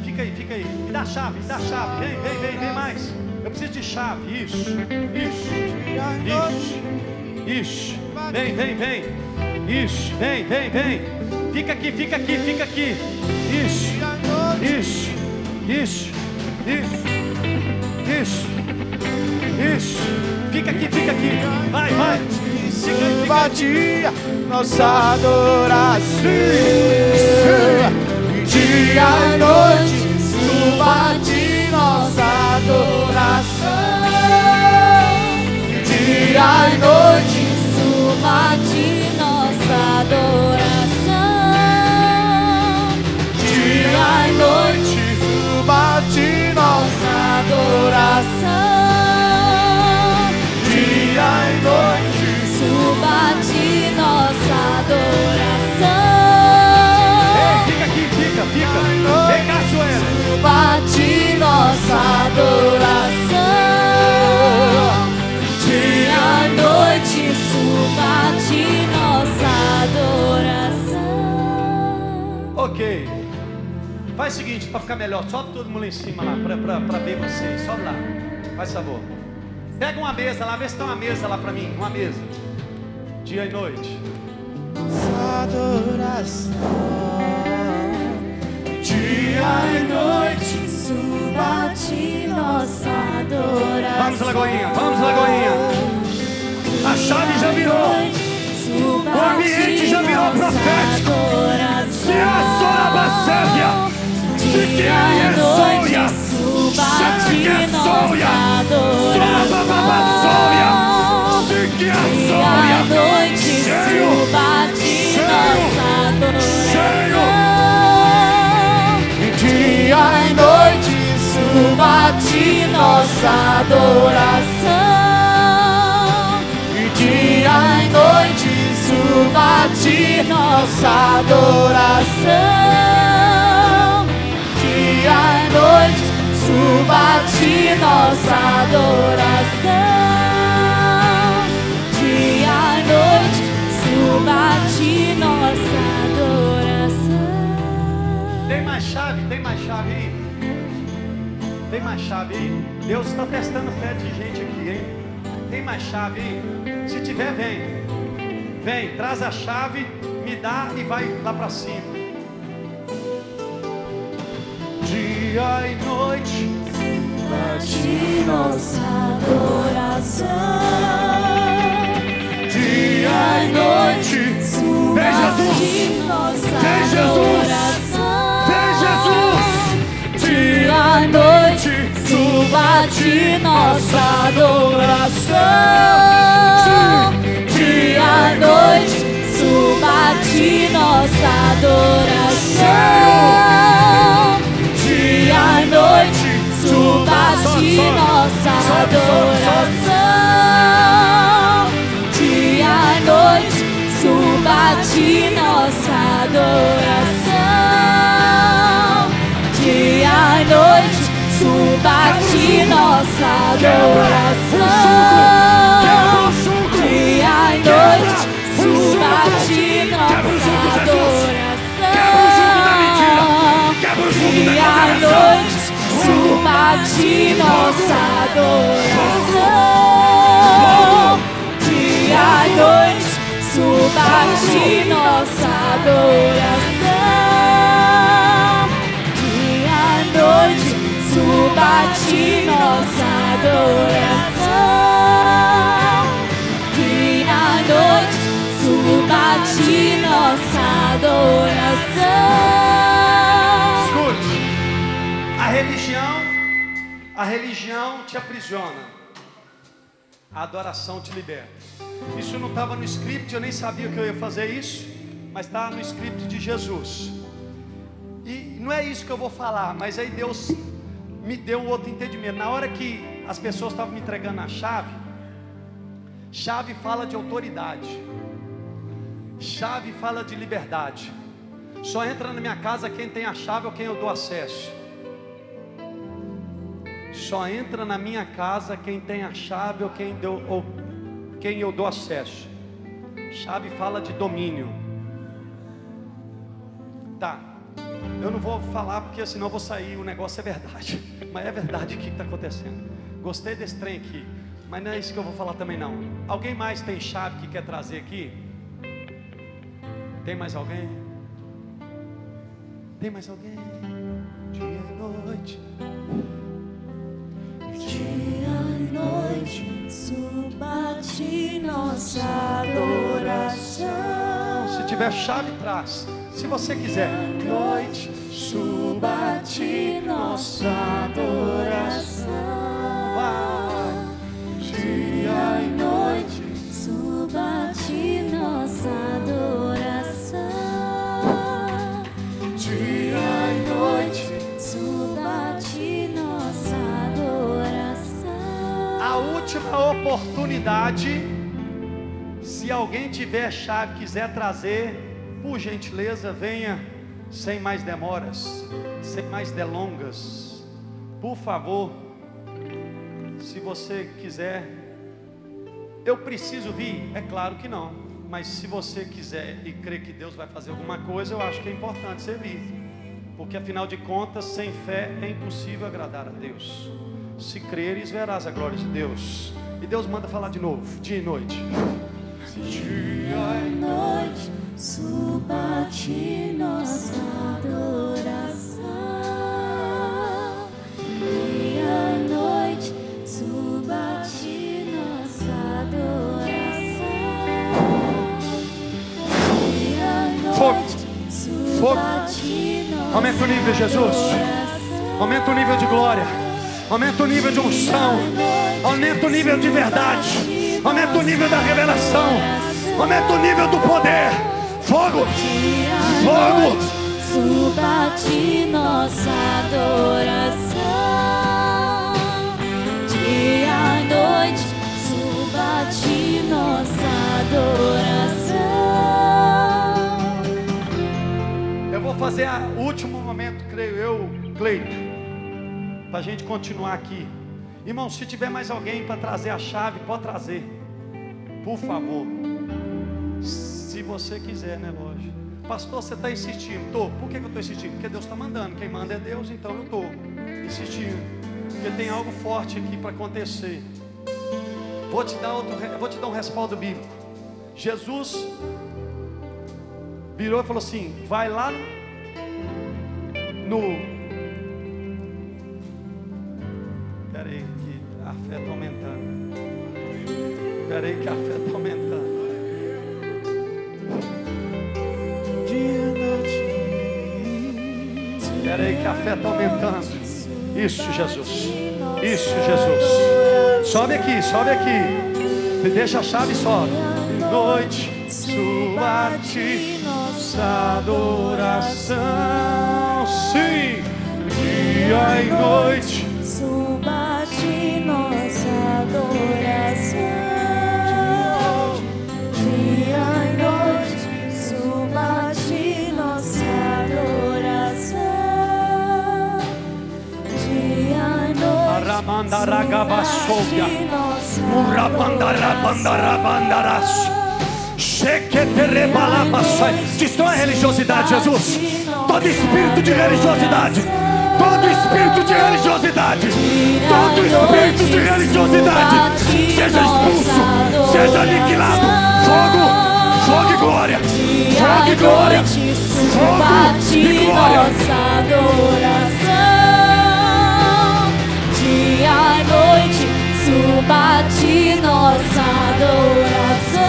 S1: Fica aí, fica aí. Me dá chave, me dá chave. Vem, vem, vem, vem mais. Eu preciso de chave. Isso, isso, isso, isso. Vem, vem, vem. Isso, vem, vem, vem. Fica aqui, fica aqui, fica aqui. Isso, isso, isso, isso. Isso. Isso. Fica aqui, fica aqui. Vai, vai.
S2: Dia nossa adoração. Dia e noite suba de nossa adoração. Dia e noite
S3: Suba de nossa adoração.
S2: dia e noite suba de nossa adoração.
S3: Adoração.
S1: Ei, fica aqui, fica, fica. Vem cá, Suela.
S3: Suba de nossa adoração. Dia e noite, suba de nossa adoração.
S1: Ok. Faz o seguinte, para ficar melhor, sobe todo mundo lá em cima lá, para ver vocês. Sobe lá. Faz favor. Pega uma mesa lá, vê se tem uma mesa lá para mim. Uma mesa. Dia e noite.
S2: Adoração. Dia e noite
S3: Suba de nossa adoração.
S1: Vamos, Lagoinha, vamos, Lagoinha. A chave já virou. O ambiente já virou
S3: nossa
S1: profético. Se a Sorabacévia, se que é Soia, se que é Soia, Sorabababassoia, se que é
S3: noite,
S1: cheio,
S2: E dia e noite suba de nossa adoração. Dia e noite suba de nossa adoração.
S3: Dia e noite, suba de nossa adoração.
S1: Chave aí? Tem mais chave aí? Deus está testando fé de gente aqui, hein? Tem mais chave aí? Se tiver, vem. Vem, traz a chave, me dá e vai lá para cima. Dia e noite,
S3: Bate nossa adoração.
S2: Dia e noite. Vem, Jesus.
S3: Nossa
S2: Vem, Jesus.
S3: E noite. Suba de nossa adoração. Dia e noite. Suba de nossa adoração. Dia e noite. Suba de nossa adoração. Dia e noite. Suba de nossa adoração. Suba de nossa adoração. Dia e noite. Suba de nossa adoração. Dia e noite, suba de nossa adoração. Dia e noite, suba de nossa adoração. Suba de nossa adoração. Dia e noite, suba de nossa adoração.
S1: escute. A religião, a religião te aprisiona. A adoração te liberta. Isso não estava no script, eu nem sabia que eu ia fazer isso, mas está no script de Jesus. E não é isso que eu vou falar, mas aí Deus me deu um outro entendimento. Na hora que as pessoas estavam me entregando a chave, chave fala de autoridade, chave fala de liberdade. Só entra na minha casa quem tem a chave ou quem eu dou acesso. Só entra na minha casa quem tem a chave ou quem, deu, ou quem eu dou acesso. Chave fala de domínio. Tá. Eu não vou falar porque senão eu vou sair. O negócio é verdade. Mas é verdade o que está acontecendo. Gostei desse trem aqui. Mas não é isso que eu vou falar também não. Alguém mais tem chave que quer trazer aqui? Tem mais alguém? Tem mais alguém? Dia e noite.
S3: Dia e noite, suba de nossa adoração.
S1: Se tiver chave, traz. Se você quiser.
S3: Noite, suba de nossa adoração.
S1: Vai.
S3: Dia e noite, suba de nossa adoração. Dia e noite, suba de nossa adoração.
S1: A última oportunidade. Se alguém tiver chave, quiser trazer, por gentileza, venha sem mais demoras, sem mais delongas. Por favor, se você quiser, eu preciso vir? É claro que não. Mas se você quiser e crer que Deus vai fazer alguma coisa, eu acho que é importante você vir. Porque afinal de contas, sem fé é impossível agradar a Deus. Se creres, verás a glória de Deus. E Deus manda falar de novo, dia e noite.
S3: Dia e noite, suba de nossa adoração. Dia e noite, suba de nossa adoração. E
S1: Fogo.
S3: noite,
S1: Fogo.
S3: nossa
S1: Aumenta o nível, Jesus. Aumenta o nível de glória. Aumenta o nível de unção. Aumenta o nível de verdade. Aumenta o nível da revelação. Aumenta o nível do poder. Fogo. Fogo.
S3: Suba de nossa adoração. Dia e noite, suba de nossa adoração.
S1: Eu vou fazer o último momento, creio eu, Cleito. Para a gente continuar aqui. Irmão, se tiver mais alguém para trazer a chave, pode trazer. Por favor. Se você quiser, né, lógico. Pastor, você está insistindo. Tô. Por que, que eu estou insistindo? Porque Deus está mandando. Quem manda é Deus, então eu estou insistindo. Porque tem algo forte aqui para acontecer. Vou te dar outro, vou te dar um respaldo bíblico. Jesus virou e falou assim: vai lá no. Espera aí, que a fé está aumentando. Espera aí, que a fé está aumentando. Espera aí, que a fé está aumentando. Isso, Jesus. Isso, Jesus. Sobe aqui, sobe aqui. Me deixa a chave e sobe. Noite, suba a ti nossa adoração. Sim, dia e noite.
S3: Nossa
S1: Murabandarabandarabandaraço. Chequeterebalabaçai. Destrói a religiosidade, Jesus. Todo espírito de religiosidade. Todo espírito de religiosidade. Todo espírito de religiosidade. Seja expulso. Seja aniquilado. Fogo. Fogo e glória. Fogo e glória. Fogo e glória.
S3: Noite, suba de nossa adoração.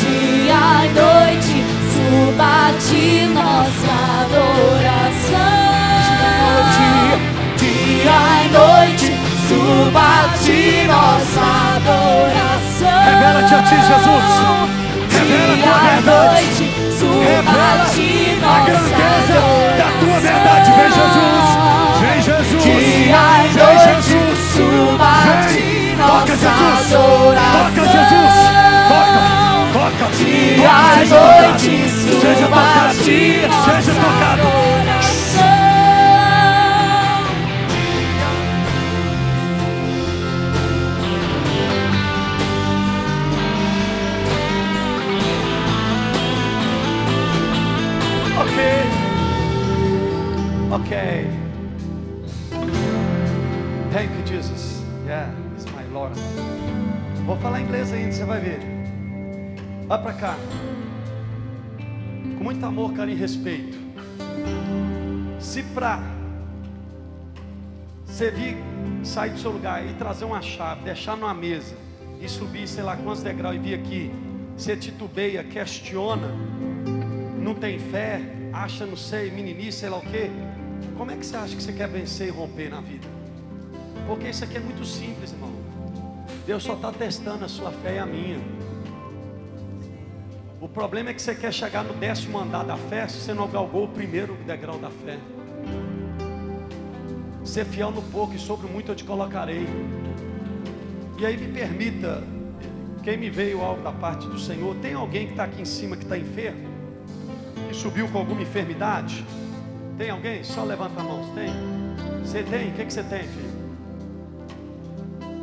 S3: Dia e noite, suba de nossa adoração. Dia e noite, suba de nossa adoração.
S1: Revela-te a ti, Jesus. Revela a tua verdade. Revela a grandeza da tua verdade. Vem, Jesus. Jesus. Vem, Jesus. Vem. Toca, Jesus. Toca, Jesus. Toca. Toca. Toca. Seja tocado. Seja tocado. Seja tocado. Ok. Ok. Vou falar inglês ainda, você vai ver. Vai pra cá. Com muito amor, carinho e respeito. Se pra você vir, sair do seu lugar e trazer uma chave, deixar numa mesa e subir, sei lá quantos degraus e vir aqui, você titubeia, questiona, não tem fé, acha, não sei, meninice, sei lá o quê. Como é que você acha que você quer vencer e romper na vida? Porque isso aqui é muito simples, irmão. Deus só está testando a sua fé e a minha. O problema é que você quer chegar no décimo andar da fé se você não galgou o primeiro degrau da fé. Ser fiel no pouco e sobre muito eu te colocarei. E aí me permita, quem me veio algo da parte do Senhor, tem alguém que está aqui em cima que está enfermo? Que subiu com alguma enfermidade? Tem alguém? Só levanta a mão. Tem? Você tem? O que, que você tem, filho?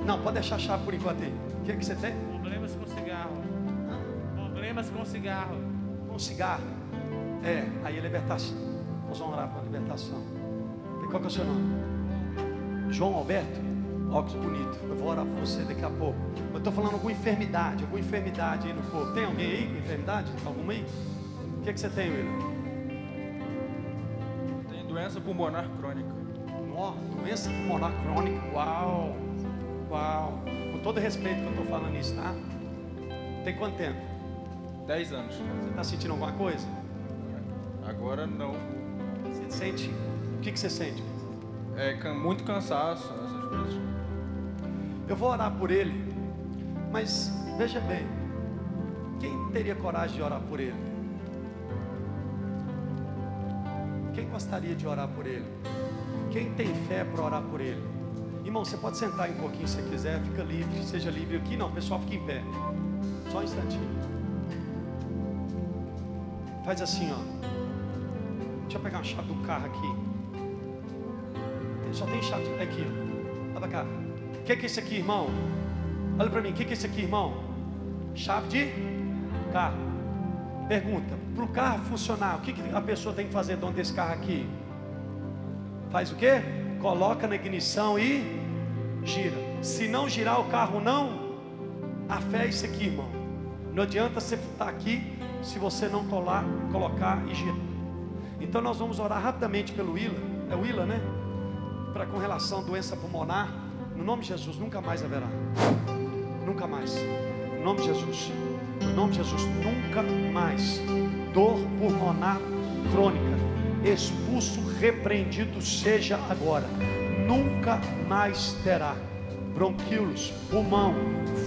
S1: Não, pode deixar a chave por enquanto aí. O que, que você tem?
S4: Problemas com cigarro. Problemas com cigarro.
S1: Um cigarro. É, aí é libertação. Nós vamos orar para a libertação. Qual que é o seu nome? João Alberto? Óculos bonito. Eu vou orar por você daqui a pouco. Eu estou falando alguma enfermidade, alguma enfermidade aí no corpo. Tem alguém aí com enfermidade? Alguma aí? O que, que você tem, William?
S5: Tem doença pulmonar crônica.
S1: Nó, doença pulmonar crônica. Uau! Com todo respeito que eu estou falando isso, tá? Tem quanto tempo?
S5: 10 anos.
S1: Você está sentindo alguma coisa?
S5: Agora não.
S1: Você sente? O que, que você sente?
S5: É muito cansaço, essas coisas.
S1: Eu vou orar por ele, mas veja bem, quem teria coragem de orar por ele? Quem gostaria de orar por ele? Quem tem fé para orar por ele? Irmão, você pode sentar um pouquinho se quiser, fica livre, seja livre aqui. Não, pessoal, fica em pé. Só um instantinho. Faz assim, ó. Deixa eu pegar uma chave do carro aqui. Só tem chave de- aqui, ó. Olha pra cá. O que, que é isso aqui, irmão? Olha pra mim, o que, que é isso aqui, irmão? Chave de carro. Pergunta: para o carro funcionar, o que, que a pessoa tem que fazer dentro desse carro aqui? Faz o quê? Coloca na ignição e gira. Se não girar o carro, não. A fé é isso aqui, irmão. Não adianta você estar aqui se você não colar, colocar e girar. Então nós vamos orar rapidamente pelo Willa. É o Willa, né? Para com relação à doença pulmonar. No nome de Jesus, nunca mais haverá. Nunca mais. No nome de Jesus. No nome de Jesus, nunca mais. Dor pulmonar crônica. Expulso, repreendido seja agora. Nunca mais terá. Bronquíolos, pulmão,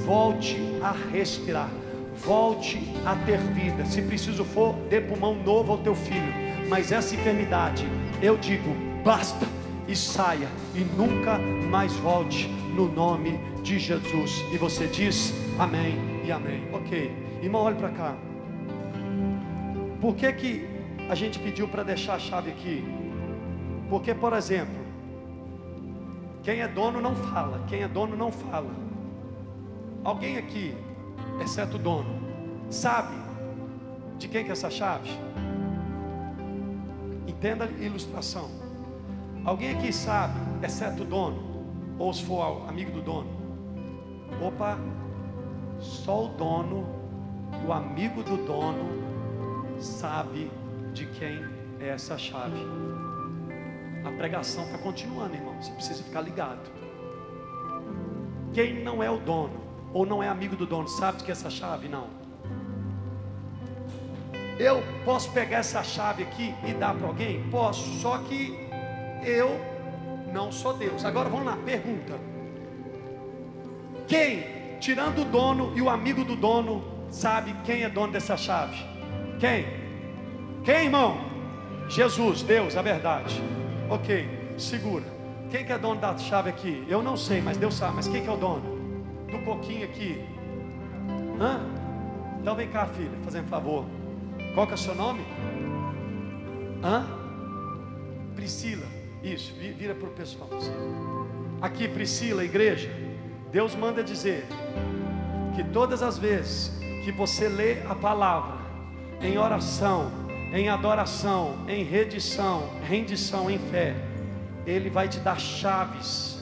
S1: volte a respirar. Volte a ter vida. Se preciso for, dê pulmão novo ao teu filho. Mas essa enfermidade, eu digo, basta e saia e nunca mais volte no nome de Jesus. E você diz amém e amém. Ok, irmão, olhe para cá. Por que, que a gente pediu para deixar a chave aqui? Porque, por exemplo, quem é dono não fala, quem é dono não fala. Alguém aqui, exceto o dono, sabe de quem que é essa chave? Entenda a ilustração. Alguém aqui sabe, exceto o dono, ou se for amigo do dono? Opa, só o dono, o amigo do dono, sabe de quem é essa chave. A pregação está continuando, irmão. Você precisa ficar ligado. Quem não é o dono, ou não é amigo do dono, sabe que é essa chave? Não. Eu posso pegar essa chave aqui e dar para alguém? Posso, só que eu não sou Deus. Agora vamos lá, pergunta. Quem, tirando o dono e o amigo do dono, sabe quem é dono dessa chave? Quem? Quem, irmão? Jesus, Deus, a verdade. Ok, segura. Quem que é dono da chave aqui? Eu não sei, mas Deus sabe. Mas quem que é o dono? Do coquinho aqui. Hã? Então vem cá, filha, fazendo favor. Qual que é o seu nome? Hã? Priscila. Isso, vira para o pessoal. Aqui, Priscila, igreja. Deus manda dizer que todas as vezes que você lê a palavra em oração, em adoração, em redição, rendição, em fé, Ele vai te dar chaves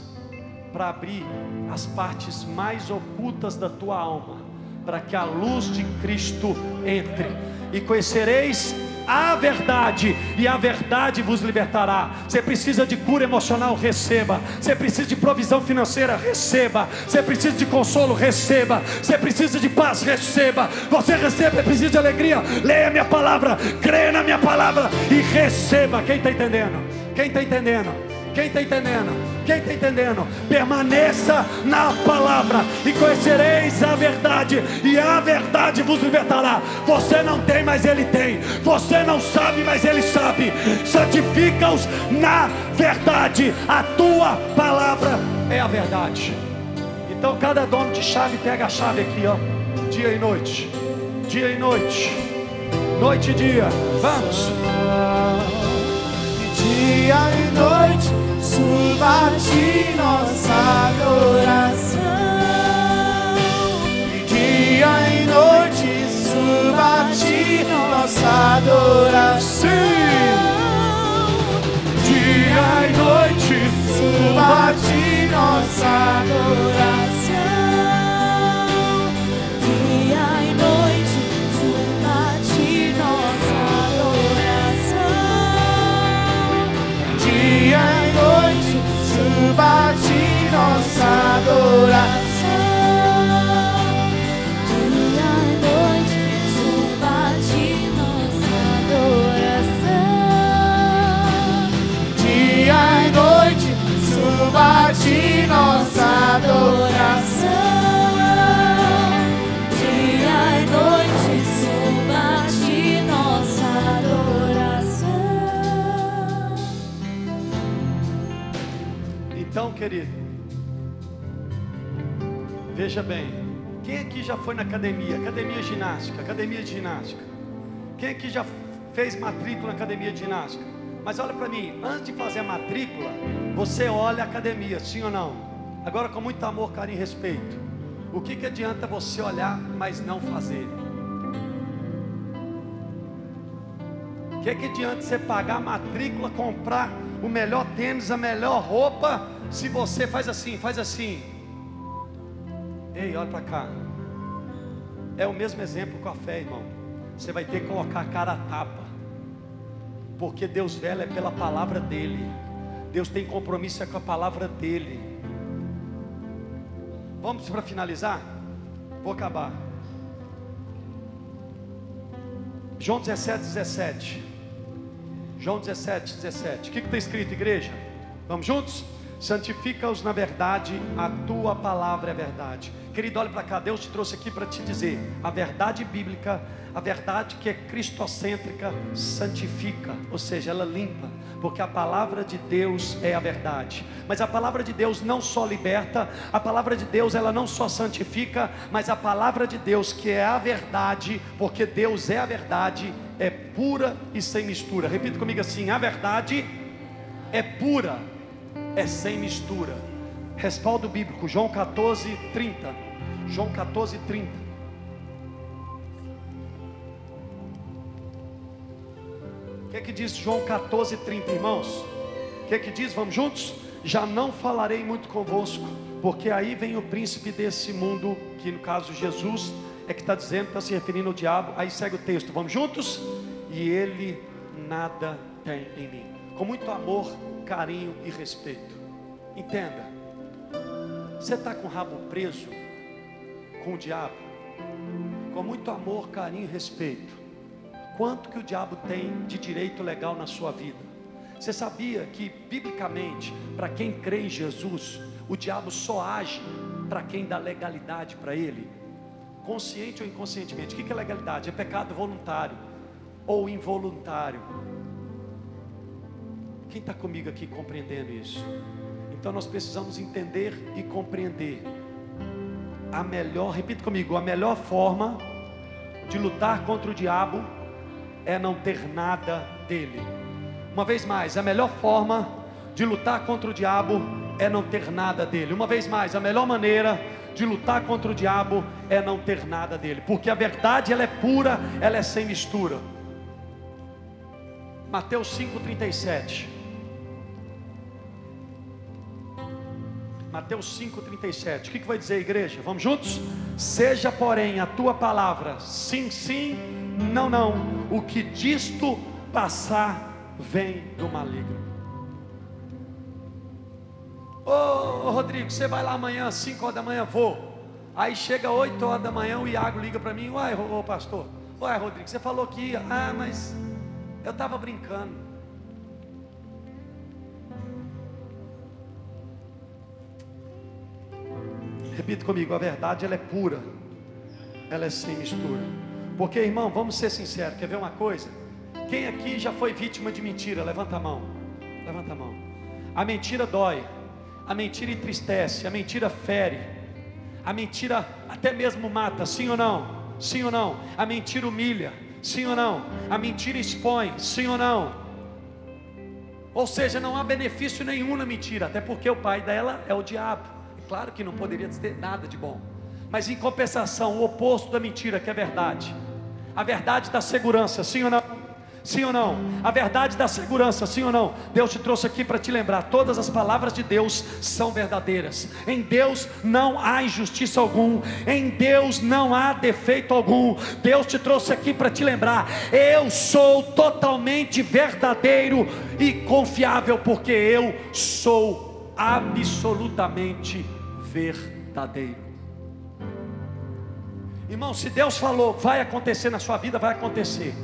S1: para abrir as partes mais ocultas da tua alma, para que a luz de Cristo entre. E conhecereis a verdade, e a verdade vos libertará. Você precisa de cura emocional, receba. Você precisa de provisão financeira, receba. Você precisa de consolo, receba. Você precisa de paz, receba. Você receba, precisa de alegria. Leia minha palavra, creia na minha palavra e receba. Quem está entendendo? Quem está entendendo? Quem está entendendo? Quem está entendendo? Permaneça na palavra e conhecereis a verdade, e a verdade vos libertará. Você não tem, mas Ele tem. Você não sabe, mas Ele sabe. Santifica-os na verdade. A tua palavra é a verdade. Então, cada dono de chave pega a chave aqui, ó. Dia e noite. Dia e noite. Noite e dia. Vamos.
S2: Dia e noite suba de nossa adoração. Dia e noite suba de nossa adoração. Dia e noite suba de nossa adoração.
S3: Suba de nossa adoração.
S2: Dia e noite, suba de nossa adoração.
S3: Dia e noite suba de nossa adoração.
S1: Querido, veja bem. Quem aqui já foi na academia? Academia ginástica, academia de ginástica. Quem aqui já fez matrícula na academia de ginástica? Mas olha para mim, antes de fazer a matrícula, você olha a academia, sim ou não? Agora com muito amor, carinho e respeito. O que, que adianta você olhar, mas não fazer? que que adianta você pagar a matrícula, comprar o melhor tênis, a melhor roupa, se você faz assim, faz assim. Ei, olha para cá. É o mesmo exemplo com a fé, irmão. Você vai ter que colocar a cara a tapa. Porque Deus velho é pela palavra dele. Deus tem compromisso é com a palavra dele. Vamos para finalizar? Vou acabar. João 17, 17. João 17, 17. O que está escrito, igreja? Vamos juntos? Santifica-os na verdade, a tua palavra é verdade. Querido, olha para cá, Deus te trouxe aqui para te dizer: a verdade bíblica, a verdade que é cristocêntrica, santifica, ou seja, ela limpa, porque a palavra de Deus é a verdade. Mas a palavra de Deus não só liberta, a palavra de Deus ela não só santifica, mas a palavra de Deus que é a verdade, porque Deus é a verdade, é pura e sem mistura. Repita comigo assim: a verdade é pura, é sem mistura. Respaldo bíblico, João 14, 30. João 14, 30. O que é que diz João 14, 30, irmãos? O que é que diz? Vamos juntos? Já não falarei muito convosco, porque aí vem o príncipe desse mundo, que no caso Jesus é que está dizendo, está se referindo ao diabo. Aí segue o texto, vamos juntos? E ele nada tem em mim. Com muito amor, carinho e respeito. Entenda, você está com o rabo preso com o diabo, com muito amor, carinho e respeito. Quanto que o diabo tem de direito legal na sua vida? Você sabia que, biblicamente, para quem crê em Jesus, o diabo só age para quem dá legalidade para ele? Consciente ou inconscientemente? O que é legalidade? É pecado voluntário ou involuntário. Quem está comigo aqui compreendendo isso? Então nós precisamos entender e compreender a melhor, repita comigo, a melhor forma de lutar contra o diabo é não ter nada dele. Uma vez mais, a melhor forma de lutar contra o diabo é não ter nada dele. Uma vez mais, a melhor maneira de lutar contra o diabo é não ter nada dele, porque a verdade ela é pura, ela é sem mistura. Mateus 5:37. Mateus 5,37. O que, que vai dizer a igreja? Vamos juntos? Seja, porém, a tua palavra sim, sim, não, não. O que disto passar vem do maligno. Ô, ô Rodrigo, você vai lá amanhã às 5 horas da manhã? Vou. Aí chega 8 horas da manhã, o Iago liga para mim, uai, ô pastor, uai Rodrigo, você falou que ia, ah, mas eu estava brincando. Repita comigo, a verdade ela é pura, ela é sem mistura. Porque, irmão, vamos ser sinceros, quer ver uma coisa? Quem aqui já foi vítima de mentira? Levanta a mão. Levanta a mão. A mentira dói, a mentira entristece, a mentira fere, a mentira até mesmo mata, sim ou não? Sim ou não? A mentira humilha, sim ou não? A mentira expõe, sim ou não? Ou seja, não há benefício nenhum na mentira, até porque o pai dela é o diabo. Claro que não poderia ter nada de bom. Mas em compensação, o oposto da mentira, que é a verdade. A verdade da segurança, sim ou não? Sim ou não? A verdade da segurança, sim ou não? Deus te trouxe aqui para te lembrar: todas as palavras de Deus são verdadeiras. Em Deus não há injustiça algum. Em Deus não há defeito algum. Deus te trouxe aqui para te lembrar: eu sou totalmente verdadeiro e confiável, porque eu sou absolutamente verdadeiro. Irmão, se Deus falou, vai acontecer na sua vida, vai acontecer.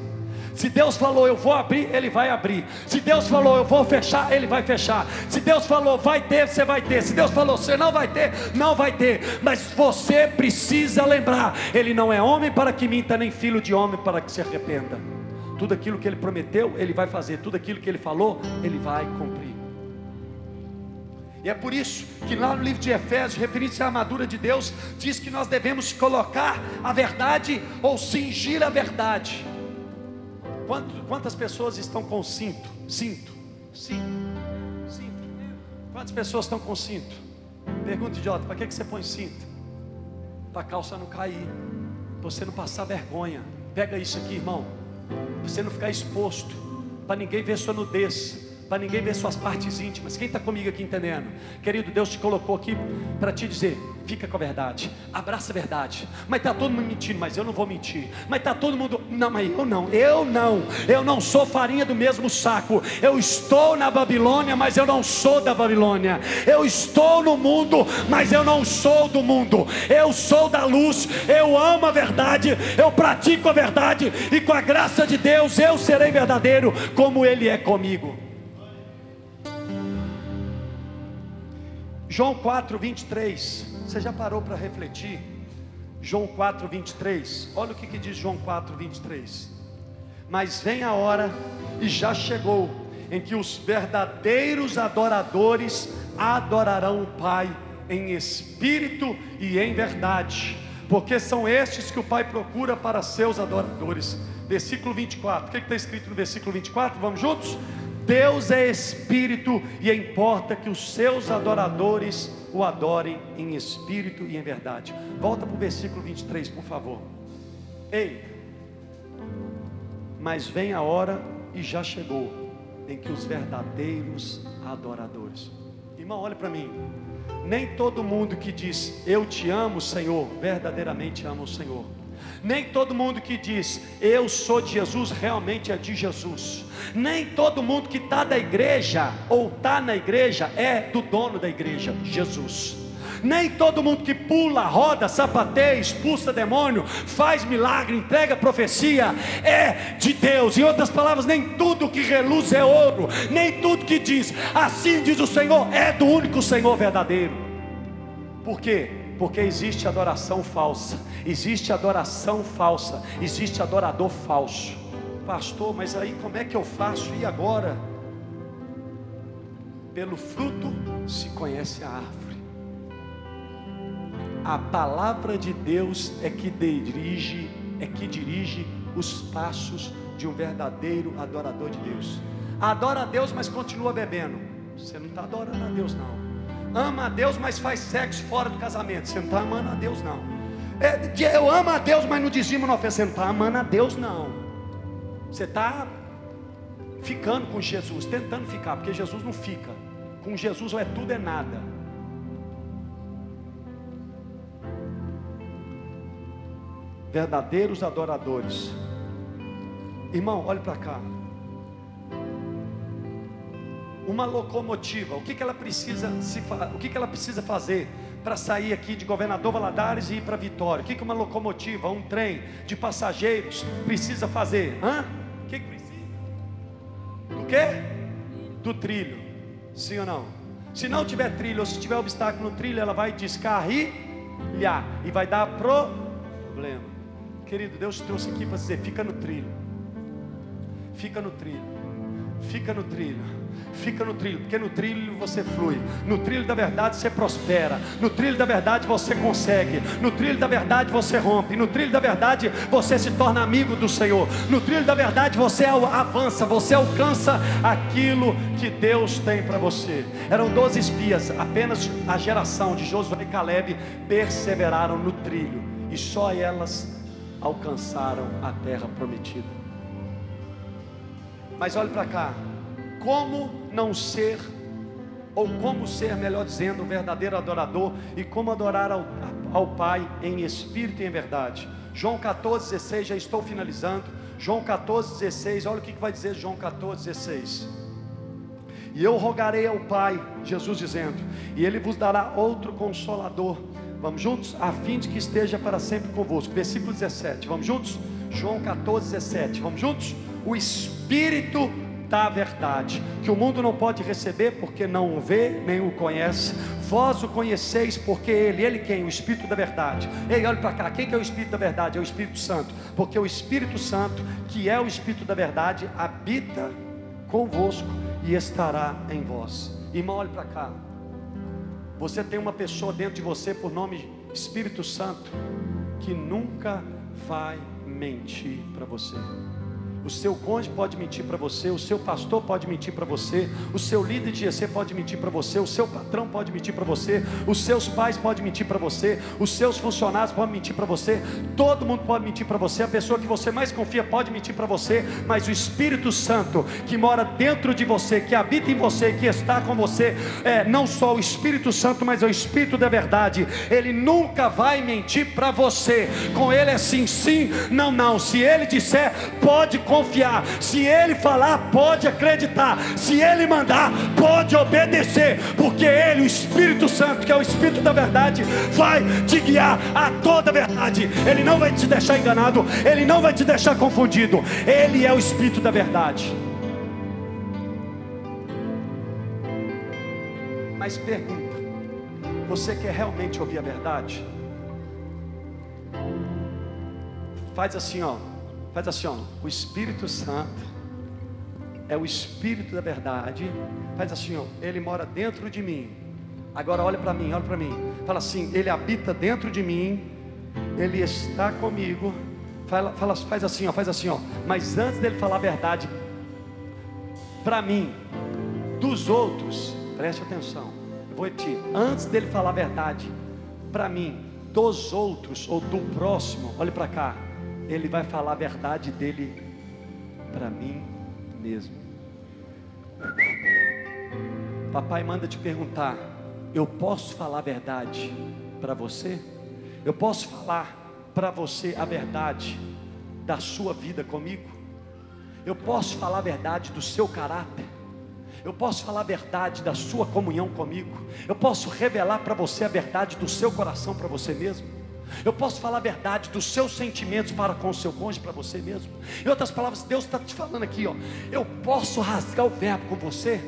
S1: Se Deus falou, eu vou abrir, Ele vai abrir. Se Deus falou, eu vou fechar, Ele vai fechar. Se Deus falou, vai ter, você vai ter. Se Deus falou, você não vai ter, não vai ter. Mas você precisa lembrar: Ele não é homem para que minta, nem filho de homem para que se arrependa. Tudo aquilo que Ele prometeu, Ele vai fazer. Tudo aquilo que Ele falou, Ele vai cumprir. E é por isso que lá no livro de Efésios, referindo-se à armadura de Deus, diz que nós devemos colocar a verdade ou cingir a verdade. Quantas pessoas estão com cinto? Cinto, cinto, cinto. Quantas pessoas estão com cinto? Pergunta idiota: para que, que você põe cinto? Para a calça não cair, para você não passar vergonha. Pega isso aqui, irmão, para você não ficar exposto para ninguém ver sua nudez, para ninguém ver suas partes íntimas. Quem está comigo aqui entendendo? Querido, Deus te colocou aqui para te dizer: fica com a verdade, abraça a verdade. Mas está todo mundo mentindo, mas eu não vou mentir. Mas está todo mundo, não, mas eu não, eu não, eu não sou farinha do mesmo saco. Eu estou na Babilônia, mas eu não sou da Babilônia. Eu estou no mundo, mas eu não sou do mundo. Eu sou da luz, eu amo a verdade, eu pratico a verdade, e com a graça de Deus eu serei verdadeiro como Ele é comigo. João 4, 23. Você já parou para refletir? João 4, 23. Olha o que, que diz João 4, 23. Mas vem a hora, e já chegou, em que os verdadeiros adoradores adorarão o Pai em espírito e em verdade, porque são estes que o Pai procura para seus adoradores. Versículo 24. O que está escrito no versículo 24? Vamos juntos? Deus é espírito e importa que os seus adoradores o adorem em espírito e em verdade. Volta para o versículo 23, por favor. Ei, mas vem a hora e já chegou em que os verdadeiros adoradores. Irmão, olha para mim. Nem todo mundo que diz eu te amo, Senhor, verdadeiramente ama o Senhor. Nem todo mundo que diz eu sou de Jesus realmente é de Jesus. Nem todo mundo que está da igreja ou está na igreja é do dono da igreja, Jesus. Nem todo mundo que pula, roda, sapateia, expulsa demônio, faz milagre, entrega profecia, é de Deus. Em outras palavras, nem tudo que reluz é ouro, nem tudo que diz, assim diz o Senhor, é do único Senhor verdadeiro. Por quê? Porque existe adoração falsa, existe adoração falsa, existe adorador falso. Pastor, mas aí como é que eu faço? E agora? Pelo fruto se conhece a árvore. A palavra de Deus é que dirige, é que dirige os passos de um verdadeiro adorador de Deus. Adora a Deus, mas continua bebendo. Você não está adorando a Deus, não ama a Deus, mas faz sexo fora do casamento. Você não está amando a Deus, não. É, eu amo a Deus, mas no dizimo não ofensa. Você não está amando a Deus, não. Você está ficando com Jesus, tentando ficar, porque Jesus não fica. Com Jesus ou é tudo é nada. Verdadeiros adoradores. Irmão, olhe para cá uma locomotiva, o que, que ela precisa se o que, que ela precisa fazer para sair aqui de Governador Valadares e ir para Vitória? O que, que uma locomotiva, um trem de passageiros precisa fazer? Hã? O que, que precisa? Do quê? Do trilho. Sim ou não? Se não tiver trilho ou se tiver obstáculo no trilho, ela vai descarrilhar e vai dar problema. Querido, Deus trouxe aqui para dizer: fica no trilho. Fica no trilho. Fica no trilho fica no trilho, porque no trilho você flui, no trilho da verdade você prospera, no trilho da verdade você consegue, no trilho da verdade você rompe, no trilho da verdade você se torna amigo do Senhor, no trilho da verdade você avança, você alcança aquilo que Deus tem para você. Eram 12 espias, apenas a geração de Josué e Caleb perseveraram no trilho, e só elas alcançaram a terra prometida. Mas olhe para cá, como não ser, ou como ser, melhor dizendo, um verdadeiro adorador e como adorar ao, ao Pai em espírito e em verdade. João 14, 16, já estou finalizando. João 14, 16, olha o que vai dizer João 14, 16. E eu rogarei ao Pai, Jesus dizendo, e Ele vos dará outro consolador. Vamos juntos? A fim de que esteja para sempre convosco. Versículo 17, vamos juntos? João 14, 17, vamos juntos? O Espírito da verdade, que o mundo não pode receber porque não o vê nem o conhece. Vós o conheceis porque ele, ele quem? O Espírito da verdade. Ei, olha para cá, quem que é o Espírito da verdade? É o Espírito Santo, porque o Espírito Santo, que é o Espírito da verdade, habita convosco e estará em vós. Irmão, olhe para cá. Você tem uma pessoa dentro de você por nome Espírito Santo que nunca vai mentir para você. O seu cônjuge pode mentir para você, o seu pastor pode mentir para você, o seu líder de GC pode mentir para você, o seu patrão pode mentir para você, os seus pais podem mentir para você, os seus funcionários podem mentir para você, todo mundo pode mentir para você, a pessoa que você mais confia pode mentir para você, mas o Espírito Santo que mora dentro de você, que habita em você, que está com você, é não só o Espírito Santo, mas é o Espírito da verdade. Ele nunca vai mentir para você. Com ele é sim, sim, não, não. Se ele disser, pode confiar. Se ele falar, pode acreditar. Se ele mandar, pode obedecer. Porque ele, o Espírito Santo, que é o Espírito da verdade, vai te guiar a toda a verdade. Ele não vai te deixar enganado. Ele não vai te deixar confundido. Ele é o Espírito da verdade. Mas pergunta: você quer realmente ouvir a verdade? Faz assim, ó. Faz assim, ó. O Espírito Santo é o Espírito da verdade. Faz assim, ó. Ele mora dentro de mim. Agora olha para mim, olha para mim. Fala assim: Ele habita dentro de mim. Ele está comigo. Fala, fala, faz assim, ó. Faz assim, ó. Mas antes dele falar a verdade para mim, dos outros, preste atenção. Eu vou repetir. Antes dele falar a verdade para mim, dos outros ou do próximo, olhe para cá ele vai falar a verdade dele para mim mesmo. Papai manda te perguntar: eu posso falar a verdade para você? Eu posso falar para você a verdade da sua vida comigo? Eu posso falar a verdade do seu caráter? Eu posso falar a verdade da sua comunhão comigo? Eu posso revelar para você a verdade do seu coração para você mesmo? Eu posso falar a verdade dos seus sentimentos para com o seu cônjuge, para você mesmo. Em outras palavras, Deus está te falando aqui, ó. Eu posso rasgar o verbo com você.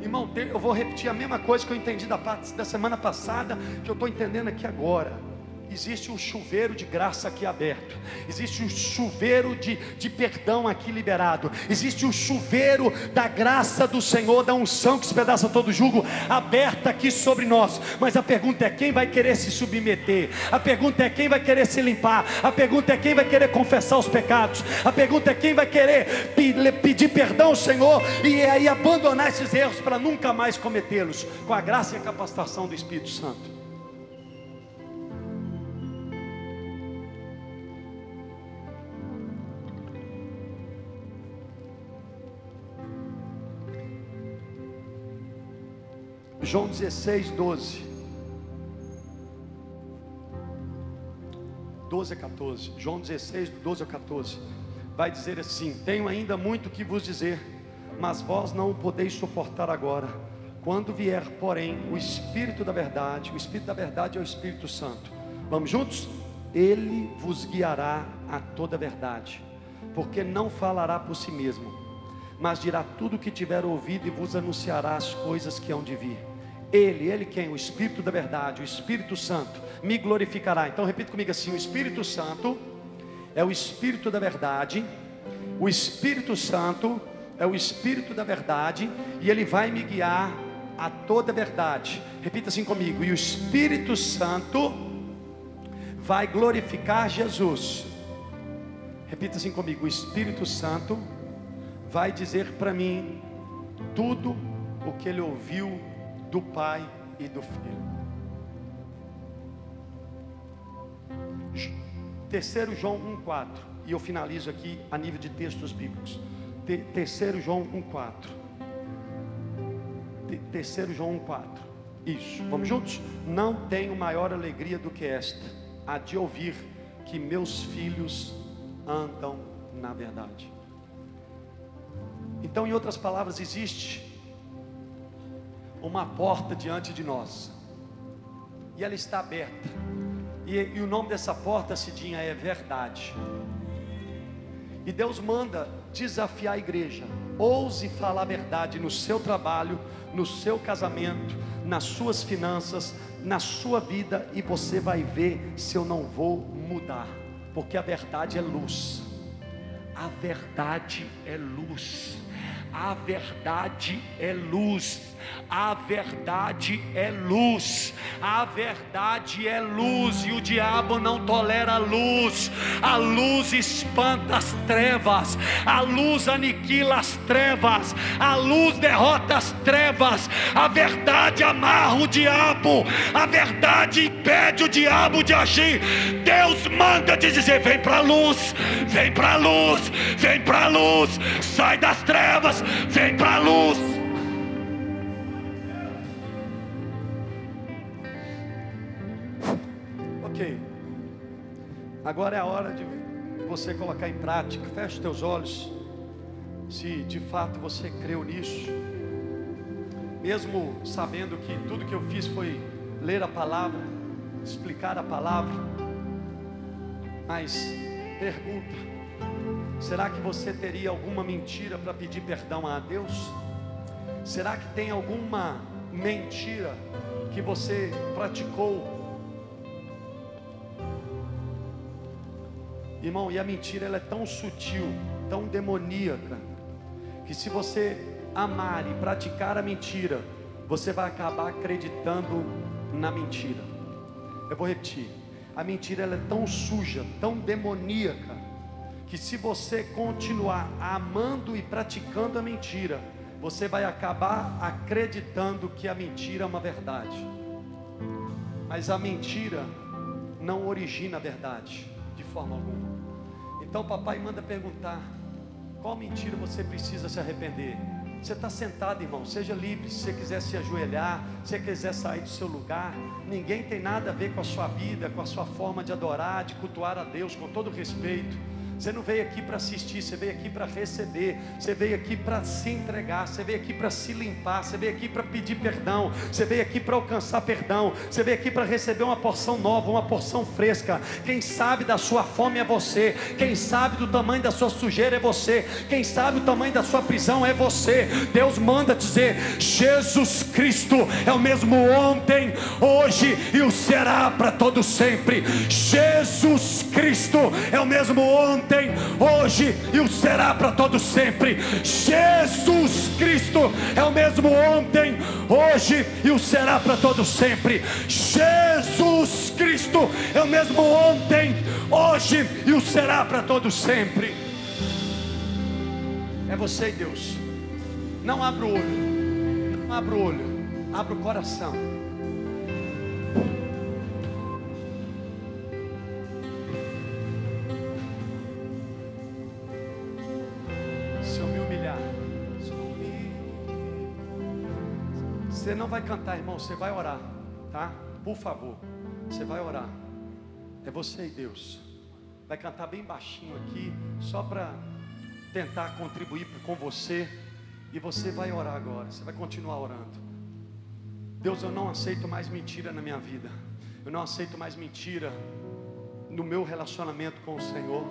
S1: Irmão, eu vou repetir a mesma coisa que eu entendi da, da semana passada, que eu estou entendendo aqui agora existe um chuveiro de graça aqui aberto, existe um chuveiro de, de perdão aqui liberado, existe um chuveiro da graça do Senhor, da unção que despedaça todo jugo, aberta aqui sobre nós. Mas a pergunta é: quem vai querer se submeter? A pergunta é: quem vai querer se limpar? A pergunta é: quem vai querer confessar os pecados? A pergunta é: quem vai querer pedir perdão ao Senhor e aí abandonar esses erros para nunca mais cometê-los, com a graça e a capacitação do Espírito Santo? João 16, 12. 12 a 14. João 16, 12 a 14. Vai dizer assim: Tenho ainda muito que vos dizer, mas vós não o podeis suportar agora. Quando vier, porém, o Espírito da Verdade, o Espírito da Verdade é o Espírito Santo. Vamos juntos? Ele vos guiará a toda a verdade, porque não falará por si mesmo, mas dirá tudo o que tiver ouvido e vos anunciará as coisas que hão de vir. Ele, Ele quem? O Espírito da verdade, o Espírito Santo, me glorificará. Então repita comigo assim: o Espírito Santo é o Espírito da verdade, o Espírito Santo é o Espírito da verdade, e Ele vai me guiar a toda a verdade. Repita assim comigo: e o Espírito Santo vai glorificar Jesus. Repita assim comigo: o Espírito Santo vai dizer para mim tudo o que ele ouviu do Pai e do Filho. Terceiro João 1,4. E eu finalizo aqui a nível de textos bíblicos. Terceiro João 1,4. Terceiro João 1,4. Isso. Vamos juntos? Não tenho maior alegria do que esta, a de ouvir que meus filhos andam na verdade. Então, em outras palavras, existe uma porta diante de nós. E ela está aberta. E, e o nome dessa porta, Cidinha, é verdade. E Deus manda desafiar a igreja. Ouse falar a verdade no seu trabalho, no seu casamento, nas suas finanças, na sua vida, e você vai ver se eu não vou mudar, porque a verdade é luz. A verdade é luz. A verdade é luz. A verdade é luz, a verdade é luz, e o diabo não tolera a luz. A luz espanta as trevas, a luz aniquila as trevas, a luz derrota as trevas. A verdade amarra o diabo, a verdade impede o diabo de agir. Deus manda te dizer: vem para a luz, vem para a luz, vem para a luz, sai das trevas, vem para a luz. Ok. Agora é a hora de você colocar em prática. Feche teus olhos. Se de fato você creu nisso. Mesmo sabendo que tudo que eu fiz foi ler a palavra, explicar a palavra. Mas pergunta: será que você teria alguma mentira para pedir perdão a Deus? Será que tem alguma mentira que você praticou Irmão, e a mentira ela é tão sutil, tão demoníaca, que se você amar e praticar a mentira, você vai acabar acreditando na mentira. Eu vou repetir. A mentira ela é tão suja, tão demoníaca, que se você continuar amando e praticando a mentira, você vai acabar acreditando que a mentira é uma verdade. Mas a mentira não origina a verdade de forma alguma. Então papai manda perguntar: qual mentira você precisa se arrepender? Você está sentado, irmão, seja livre. Se você quiser se ajoelhar, se você quiser sair do seu lugar, ninguém tem nada a ver com a sua vida, com a sua forma de adorar, de cultuar a Deus, com todo respeito. Você não veio aqui para assistir, você veio aqui para receber, você veio aqui para se entregar, você veio aqui para se limpar, você veio aqui para pedir perdão, você veio aqui para alcançar perdão, você veio aqui para receber uma porção nova, uma porção fresca. Quem sabe da sua fome é você, quem sabe do tamanho da sua sujeira é você, quem sabe o tamanho da sua prisão é você. Deus manda dizer: Jesus Cristo é o mesmo ontem, hoje e o será para todo sempre. Jesus Cristo é o mesmo ontem ontem, hoje e o será para todo sempre. Jesus Cristo é o mesmo ontem, hoje e o será para todo sempre. Jesus Cristo é o mesmo ontem, hoje e o será para todo sempre. É você Deus. Não abra o olho. Não abra o olho. Abra o coração. Você não vai cantar, irmão, você vai orar, tá? Por favor, você vai orar. É você e Deus. Vai cantar bem baixinho aqui, só para tentar contribuir com você. E você vai orar agora, você vai continuar orando. Deus, eu não aceito mais mentira na minha vida. Eu não aceito mais mentira no meu relacionamento com o Senhor.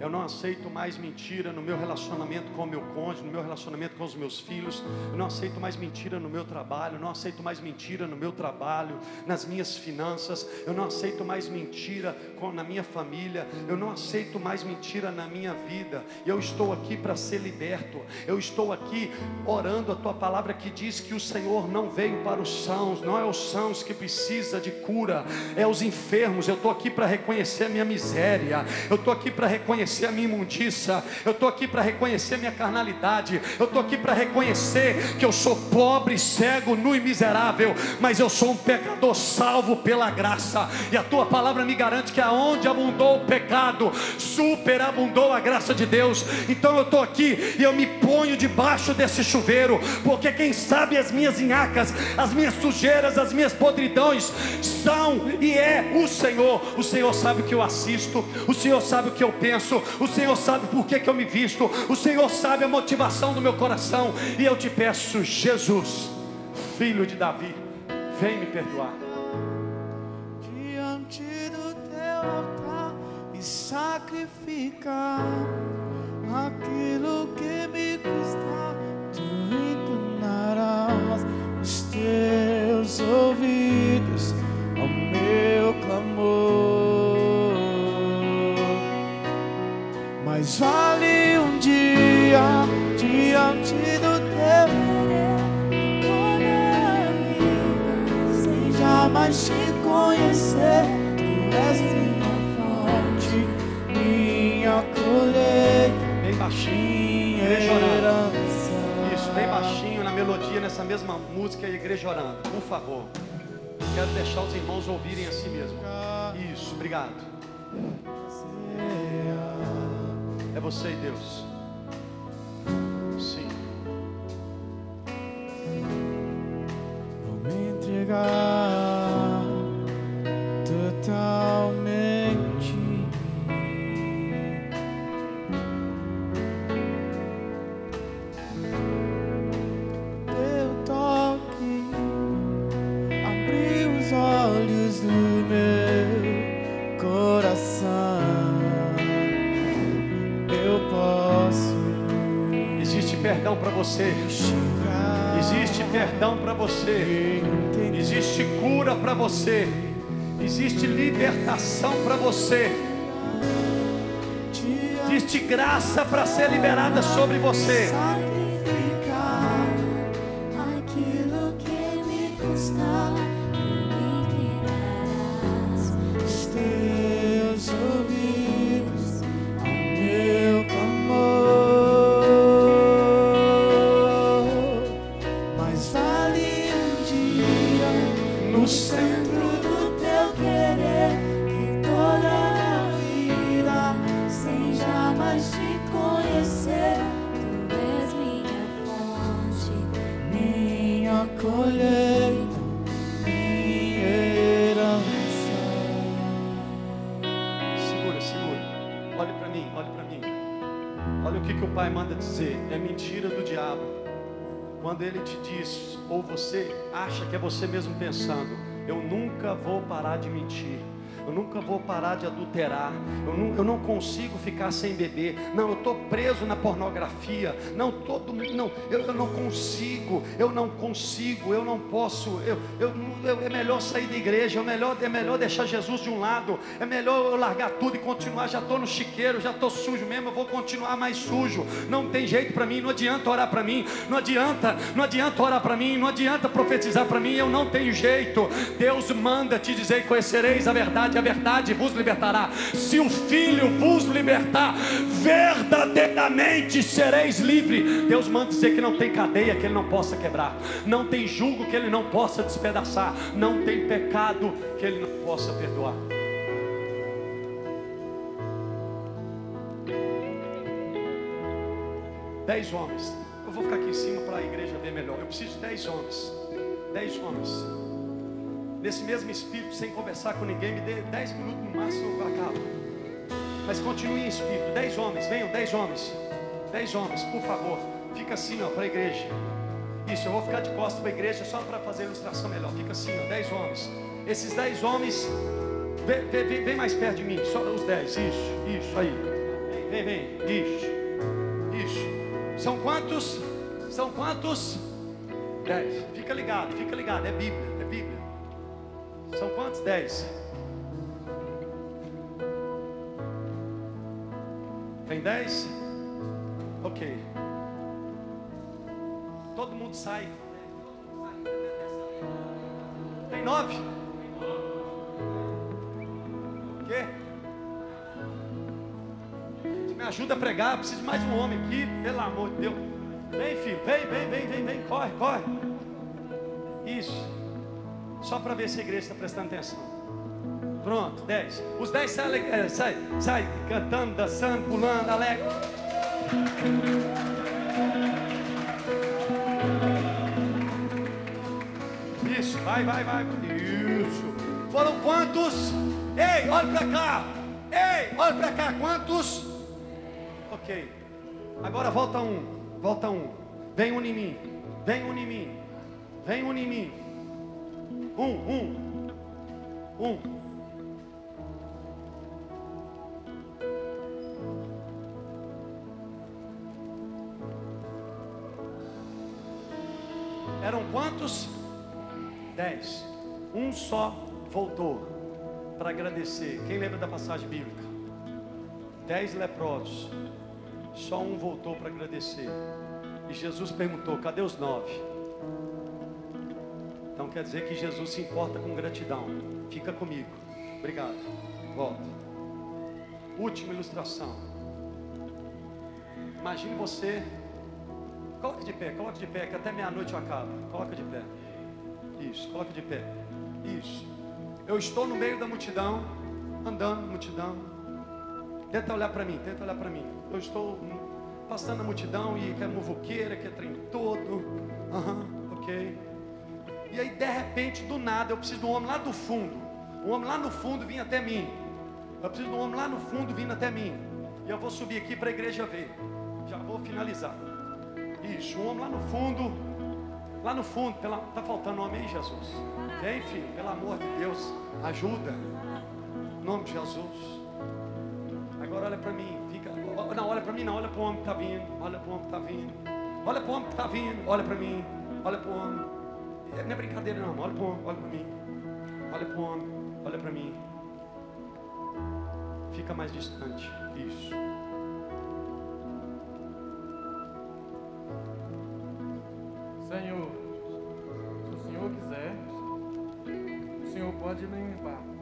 S1: Eu não aceito mais mentira no meu relacionamento com o meu cônjuge, no meu relacionamento com os meus filhos. Eu não aceito mais mentira no meu trabalho. Eu não aceito mais mentira no meu trabalho, nas minhas finanças. Eu não aceito mais mentira com, na minha família. Eu não aceito mais mentira na minha vida. Eu estou aqui para ser liberto. Eu estou aqui orando a tua palavra que diz que o Senhor não veio para os sãos. Não é os sãos que precisa de cura, é os enfermos. Eu estou aqui para reconhecer a minha miséria. Eu estou aqui para reconhecer reconhecer a minha imundícia, eu estou aqui para reconhecer a minha carnalidade, eu estou aqui para reconhecer que eu sou pobre, cego, nu e miserável, mas eu sou um pecador salvo pela graça, e a tua palavra me garante que aonde abundou o pecado, superabundou a graça de Deus. Então eu estou aqui e eu me ponho debaixo desse chuveiro, porque quem sabe as minhas inhacas, as minhas sujeiras, as minhas podridões são e é o Senhor. O Senhor sabe o que eu assisto, o Senhor sabe o que eu penso, o Senhor sabe por que, que eu me visto, o Senhor sabe a motivação do meu coração, e eu te peço, Jesus, filho de Davi, vem me perdoar.
S2: Diante do teu altar e sacrificar aquilo que me custa, tu inclinarás os teus ouvidos ao meu clamor. Mas vale um dia diante do teu sem jamais te conhecer. Tu és minha fonte, minha colheita,
S1: Bem baixinho,
S2: herança.
S1: Isso, bem baixinho na melodia, nessa mesma música, a igreja orando. Por favor. Quero deixar os irmãos ouvirem assim mesmo. Isso, obrigado. É você e Deus. Sim.
S2: Vou me entregar totalmente. Teu toque abriu os olhos
S1: perdão para você. Existe perdão para você. Existe cura para você. Existe libertação para você. Existe graça para ser liberada sobre você. Você mesmo pensando, eu nunca vou parar de mentir. Eu nunca vou parar de adulterar. Eu não, eu não consigo ficar sem beber. Não, eu estou preso na pornografia. Não, todo, não eu, eu não consigo. Eu não consigo. Eu não posso. Eu, eu, eu- é melhor sair da igreja. É melhor, é melhor deixar Jesus de um lado. É melhor eu largar tudo e continuar. Já estou no chiqueiro. Já estou sujo mesmo. Eu vou continuar mais sujo. Não tem jeito para mim. Não adianta orar para mim. Não adianta. Não adianta orar para mim. Não adianta profetizar para mim. Eu não tenho jeito. Deus manda te dizer: conhecereis a verdade. A verdade vos libertará. Se o Filho vos libertar, verdadeiramente sereis livre. Deus manda dizer que não tem cadeia que Ele não possa quebrar. Não tem julgo que Ele não possa despedaçar. Não tem pecado que Ele não possa perdoar. Dez homens. Eu vou ficar aqui em cima para a igreja ver melhor. Eu preciso de dez homens. Dez homens. Nesse mesmo espírito, sem conversar com ninguém, me dê dez minutos no máximo, eu acabo. Mas continue em espírito. Dez homens, venham, dez homens. Dez homens, por favor. Fica assim, ó, para a igreja. Isso, eu vou ficar de costas para a igreja só para fazer a ilustração melhor. Fica assim, ó, dez homens. Esses dez homens, vem, vem- vem- mais perto de mim, só os dez. Isso, isso aí. Vem, vem, vem. Isso, isso. São quantos? São quantos? Dez. Fica ligado, fica ligado. É Bíblia. São quantos? Dez. Tem dez? Ok. Todo mundo sai. Tem nove? O quê? Me ajuda a pregar, eu preciso de mais um homem aqui, pelo amor de Deus. Vem, filho, vem, vem, vem, vem, vem, corre, corre. Isso. Só para ver se a igreja está prestando atenção. Pronto, dez. Os dez saem ale- sai, sai cantando, dançando, pulando, alegre. Isso, vai, vai, vai. Isso. Foram quantos? Ei, olha para cá. Ei, olha para cá. Quantos? Ok. Agora volta um. Volta um. Vem um em mim. Vem um em mim. Vem um em mim. Um, um. Um. Eram quantos? Dez. Um só voltou para agradecer. Quem lembra da passagem bíblica? Dez leprosos. Só um voltou para agradecer. E Jesus perguntou: cadê os nove? Quer dizer que Jesus se importa com gratidão. Fica comigo. Obrigado. Volta. Última ilustração. Imagine você. Coloca de pé, coloca de pé, que até meia-noite eu acabo. Coloca de pé. Isso, coloca de pé. Isso. Eu estou no meio da multidão, andando multidão. Tenta olhar para mim, tenta olhar para mim. Eu estou passando a multidão e que é muvuqueira, que é trem todo. Aham, ok. E aí, de repente, do nada, eu preciso de um homem lá do fundo. Um homem lá no fundo vinha até mim. Eu preciso de um homem lá no fundo vindo até mim. E eu vou subir aqui para a igreja ver. Já vou finalizar. Isso, um homem lá no fundo. Lá no fundo, pela, tá faltando um homem aí, Jesus. Vem, filho, pelo amor de Deus, ajuda. Em nome de Jesus. Agora olha para mim, fica. Não, olha para mim, não, olha para o homem que está vindo. Olha para o homem que está vindo. Olha para o homem que está vindo. Olha para mim. Olha para o homem. Não é brincadeira, não. Olha para o homem, olha para mim. Olha para o homem, olha para mim. Fica mais distante. Isso.
S5: Senhor, se o Senhor quiser, o Senhor pode me limpar.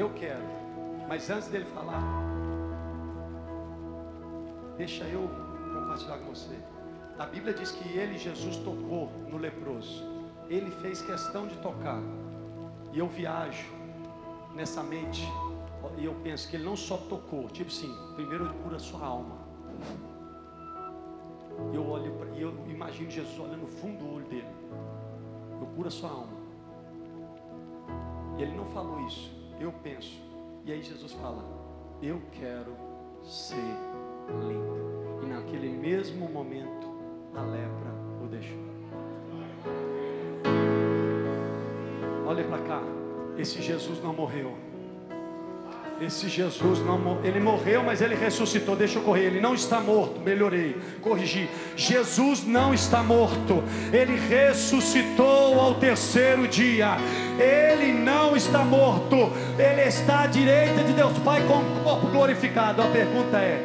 S1: Eu quero. Mas antes dele falar, deixa eu compartilhar com você. A Bíblia diz que ele, Jesus, tocou no leproso. Ele fez questão de tocar. E eu viajo nessa mente. E eu penso que ele não só tocou, tipo assim, primeiro ele cura sua alma. E eu olho e eu imagino Jesus olhando no fundo do olho dele. Eu curo a sua alma. E ele não falou isso. Eu penso. E aí Jesus fala: Eu quero ser limpo. E naquele mesmo momento, a lepra o deixou. Olha para cá. Esse Jesus não morreu. Esse Jesus não. Ele morreu, mas ele ressuscitou. Deixa eu correr. Ele não está morto. Melhorei. Corrigi. Jesus não está morto. Ele ressuscitou ao terceiro dia. Ele não está morto. Ele está à direita de Deus Pai com o corpo glorificado. A pergunta é: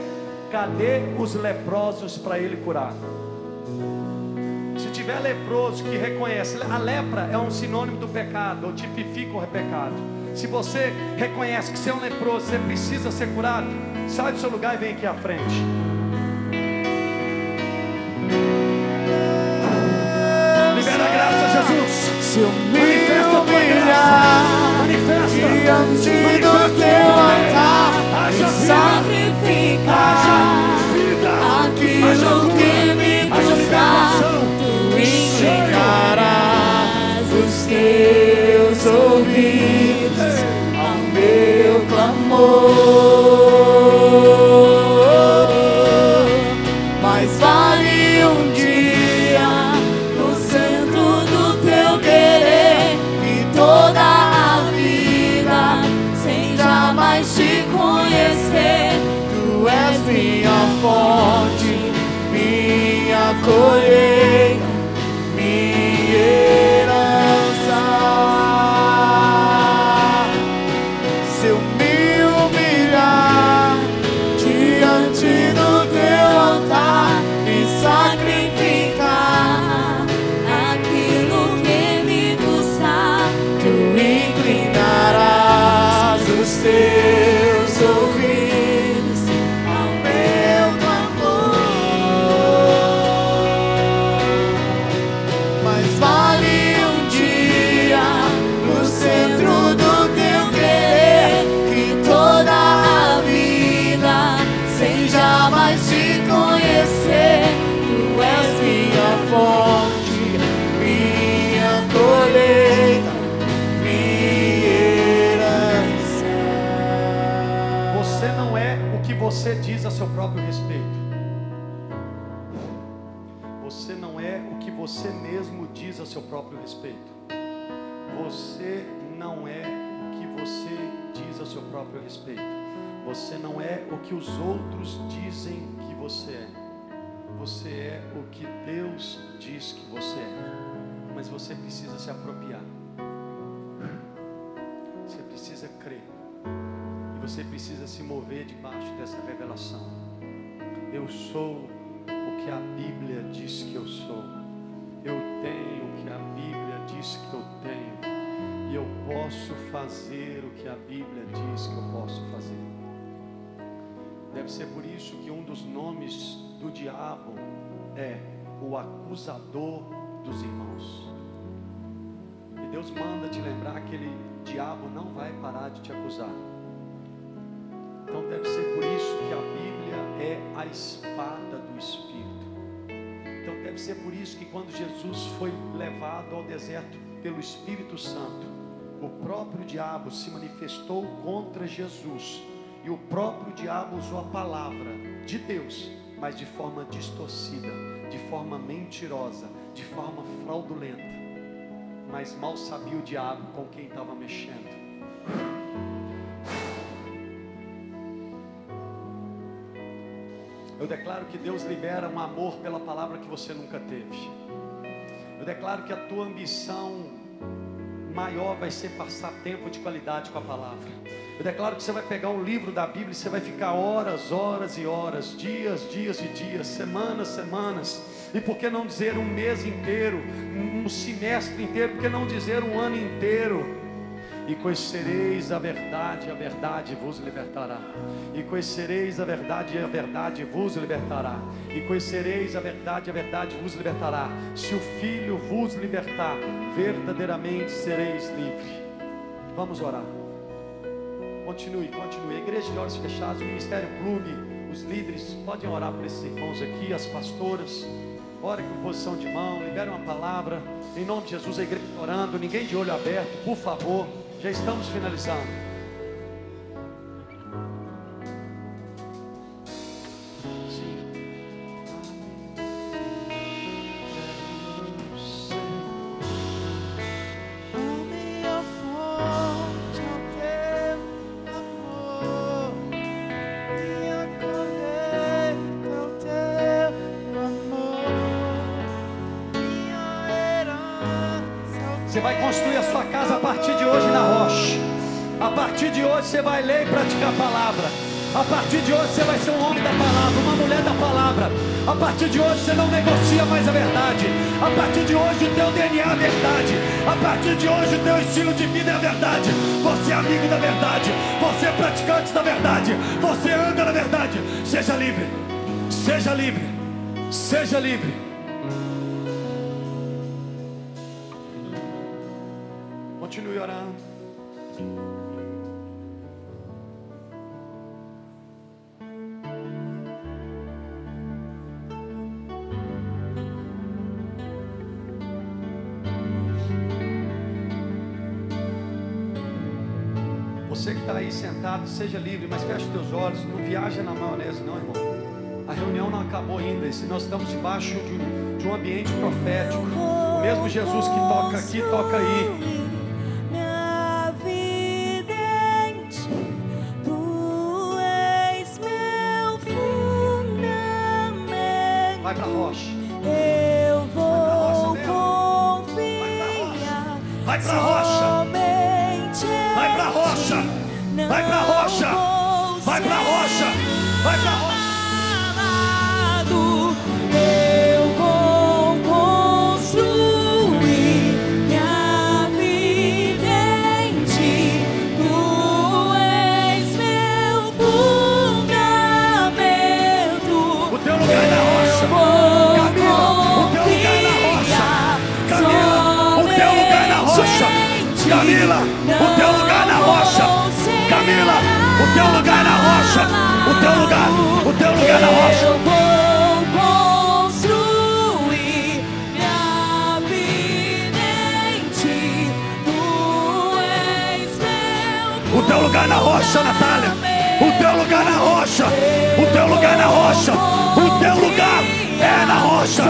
S1: cadê os leprosos para ele curar? Se tiver leproso que reconhece, a lepra é um sinônimo do pecado, ou tipifica o pecado. Se você reconhece que você é um leproso, você precisa ser curado, sai do seu lugar e vem aqui à frente. Libera a graça, Jesus.
S2: Se eu me
S1: Manifesta a tua graça. Manifesta.
S2: diante do
S1: Manifesta Você não é o que os outros dizem que você é. Você é o que Deus diz que você é. Mas você precisa se apropriar. Você precisa crer. E você precisa se mover debaixo dessa revelação. Eu sou o que a Bíblia diz que eu sou. Eu tenho o que a Bíblia diz que eu tenho. E eu posso fazer o que a Bíblia diz que eu posso fazer. Deve ser por isso que um dos nomes do diabo é o acusador dos irmãos. E Deus manda te lembrar que ele, diabo não vai parar de te acusar. Então deve ser por isso que a Bíblia é a espada do Espírito. Então deve ser por isso que quando Jesus foi levado ao deserto pelo Espírito Santo, o próprio diabo se manifestou contra Jesus. E o próprio diabo usou a palavra de Deus, mas de forma distorcida, de forma mentirosa, de forma fraudulenta. Mas mal sabia o diabo com quem estava mexendo. Eu declaro que Deus libera um amor pela palavra que você nunca teve. Eu declaro que a tua ambição maior vai ser passar tempo de qualidade com a palavra. Eu declaro que você vai pegar um livro da Bíblia e você vai ficar horas, horas e horas, dias, dias e dias, semanas, semanas. E por que não dizer um mês inteiro, um semestre inteiro? Por que não dizer um ano inteiro? E conhecereis a verdade, a verdade vos libertará. E conhecereis a verdade, a verdade vos libertará. E conhecereis a verdade, a verdade vos libertará. Se o Filho vos libertar, verdadeiramente sereis livres. Vamos orar. Continue, continue. Igreja de olhos fechados, o Ministério Clube, os líderes, podem orar por esses irmãos aqui, as pastoras. Ore com posição de mão, libere uma palavra. Em nome de Jesus, a igreja orando, ninguém de olho aberto, por favor. Já estamos finalizando. Verdade. Você é amigo da verdade. Você é praticante da verdade. Você anda na verdade. Seja livre. Seja livre. Seja livre. Sentado, seja livre, mas feche os teus olhos. Não viaja na maionese, não, irmão. A reunião não acabou ainda. e Nós estamos debaixo de um, de um ambiente profético. O mesmo Jesus que toca aqui, toca aí. O teu lugar na rocha.
S3: Eu vou construir minha vida em ti. Tu és meu
S1: O teu lugar na rocha, Natália. O teu lugar na rocha. O teu lugar na rocha. O teu lugar é na rocha.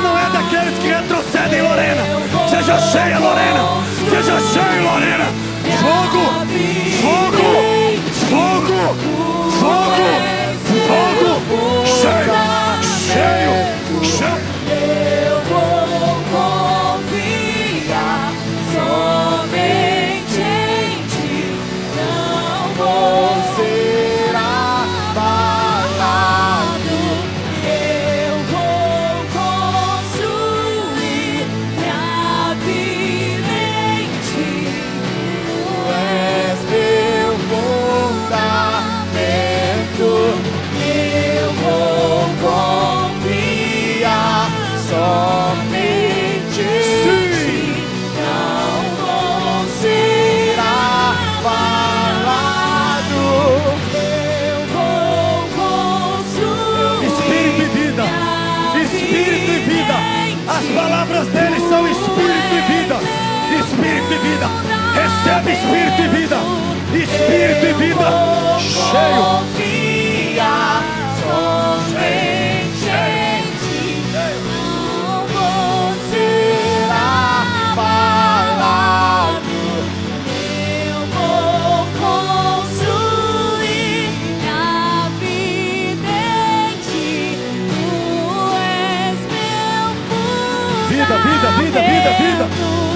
S3: não é daqueles que retrocedem, Lorena. Seja cheia, Lorena. Seja cheia, Lorena. Fogo, fogo, fogo, fogo, fogo. Cheio, cheio, cheio. espírito e vida, espírito e vida, cheio.
S1: vida,
S3: vida, vida, vida.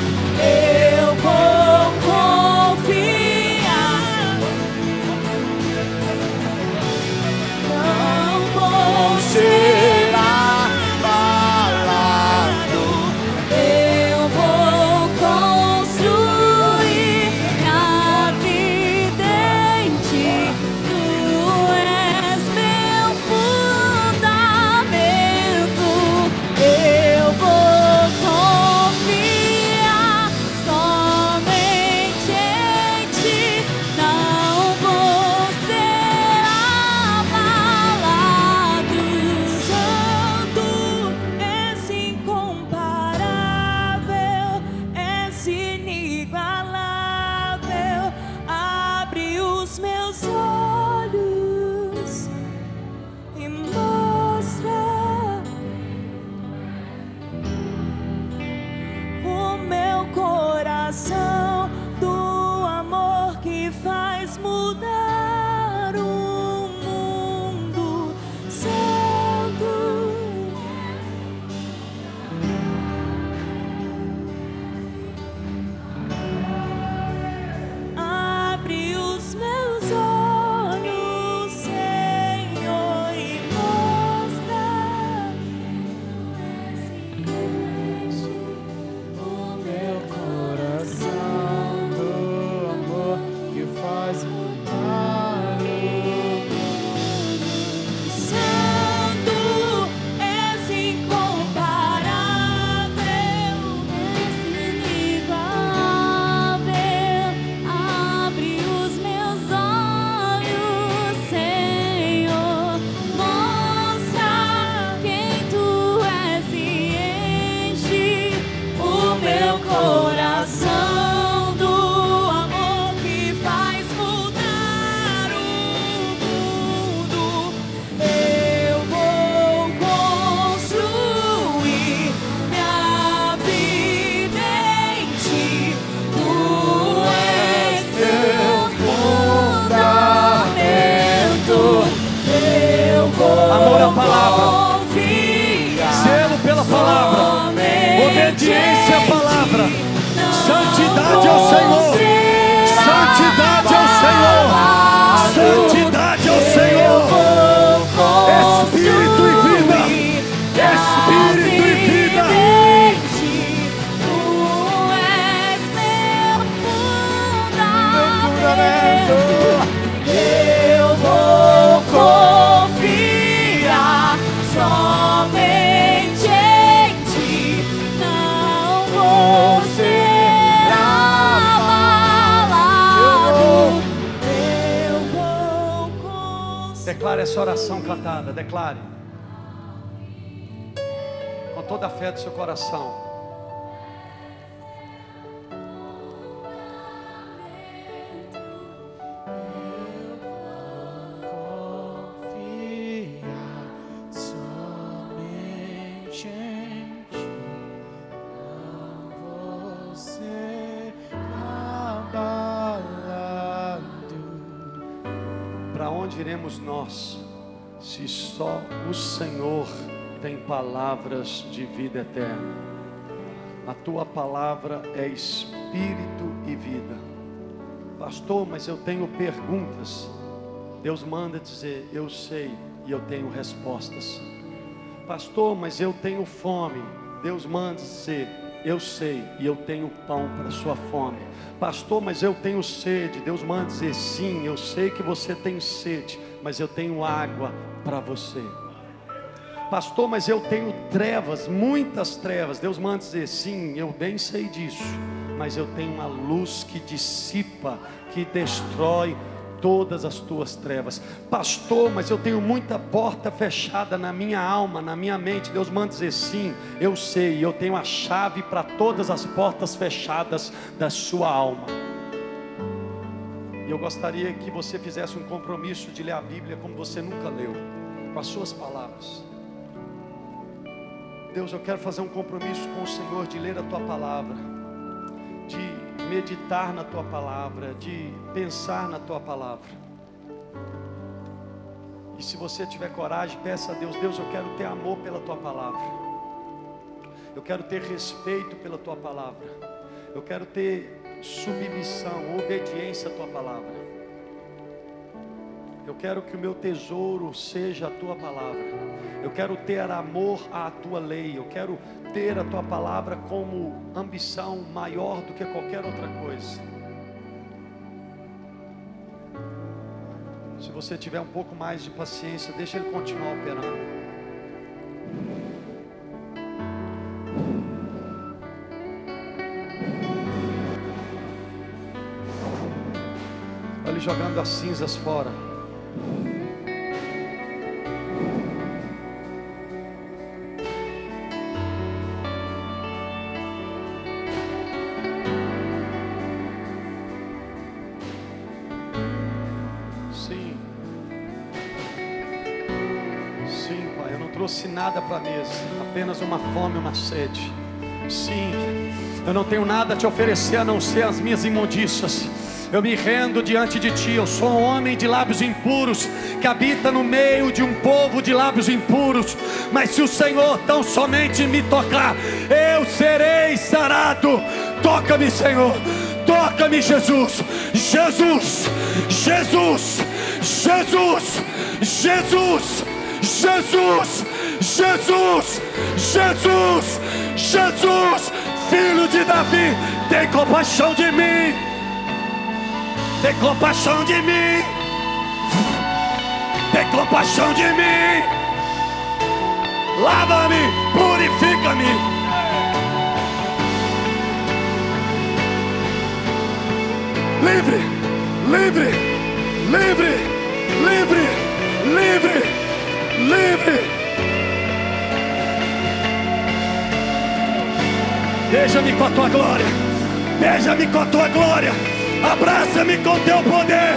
S1: Palavras de vida eterna? A tua palavra é espírito e vida. Pastor, mas eu tenho perguntas. Deus manda dizer: Eu sei e eu tenho respostas. Pastor, mas eu tenho fome. Deus manda dizer: Eu sei e eu tenho pão para sua fome. Pastor, mas eu tenho sede. Deus manda dizer: Sim, eu sei que você tem sede, mas eu tenho água para você. Pastor, mas eu tenho trevas, muitas trevas. Deus manda dizer: Sim, eu bem sei disso, mas eu tenho uma luz que dissipa, que destrói todas as tuas trevas. Pastor, mas eu tenho muita porta fechada na minha alma, na minha mente. Deus manda dizer sim, eu sei, eu tenho a chave para todas as portas fechadas da sua alma. E eu gostaria que você fizesse um compromisso de ler a Bíblia como você nunca leu, com as suas palavras. Deus, eu quero fazer um compromisso com o Senhor de ler a tua palavra, de meditar na tua palavra, de pensar na tua palavra. E se você tiver coragem, peça a Deus: Deus, eu quero ter amor pela tua palavra, eu quero ter respeito pela tua palavra, eu quero ter submissão, obediência à tua palavra. Eu quero que o meu tesouro seja a tua palavra. Eu quero ter amor à tua lei. Eu quero ter a tua palavra como ambição maior do que qualquer outra coisa. Se você tiver um pouco mais de paciência, deixa ele continuar operando. Olha ele jogando as cinzas fora. Nada para a mesa, apenas uma fome, uma sede. Sim, eu não tenho nada a te oferecer a não ser as minhas imundícias. Eu me rendo diante de ti. Eu sou um homem de lábios impuros que habita no meio de um povo de lábios impuros. Mas se o Senhor tão somente me tocar, eu serei sarado. Toca-me, Senhor. Toca-me, Jesus. Jesus. Jesus. Jesus. Jesus. Jesus. Jesus. Jesus. Jesus. Filho de Davi, tem compaixão de mim. Tem compaixão de mim. Tem compaixão de mim. Lava-me, purifica-me. Livre, livre, livre, livre, livre, livre. Beija-me com a tua glória. Beija-me com a tua glória. Abraça-me com teu poder.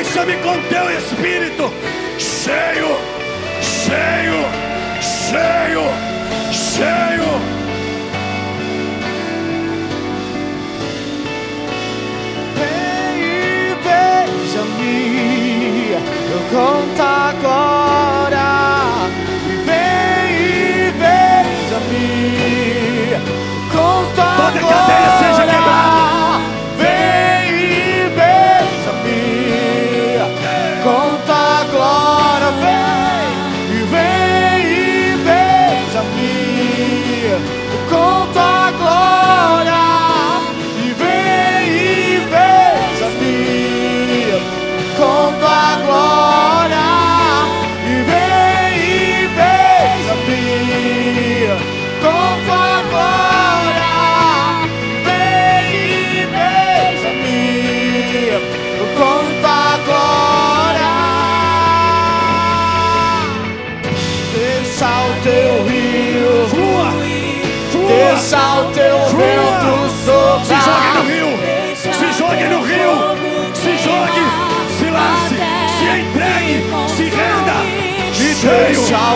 S1: Encha-me com teu espírito. Cheio, cheio, cheio.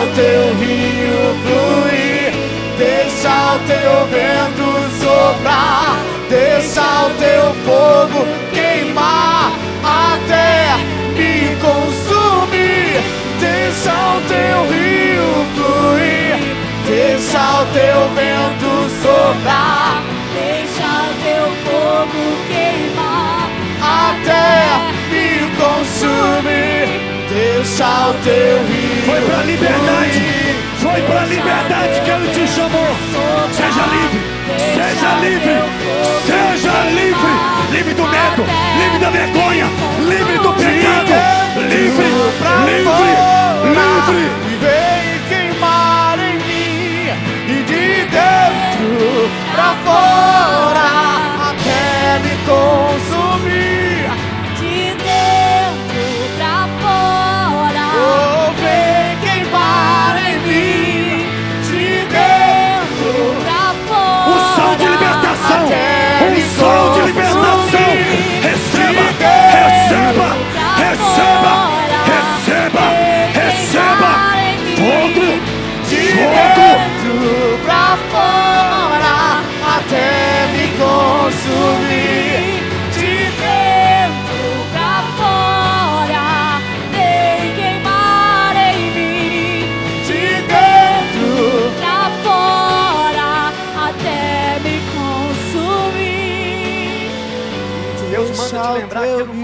S2: o teu rio
S1: fluir,
S2: deixa o teu vento soprar,
S1: deixa o teu fogo queimar. Até me consumir,
S2: deixa o teu rio fluir, deixa o teu vento soprar, deixa o teu fogo
S1: Foi para a liberdade. Foi para a liberdade que Ele te chamou. Seja livre. Seja livre. Seja livre. Livre do medo. Livre da vergonha. Livre do pecado. Livre. Livre. Livre.
S2: E vem queimar em mim e de dentro pra fora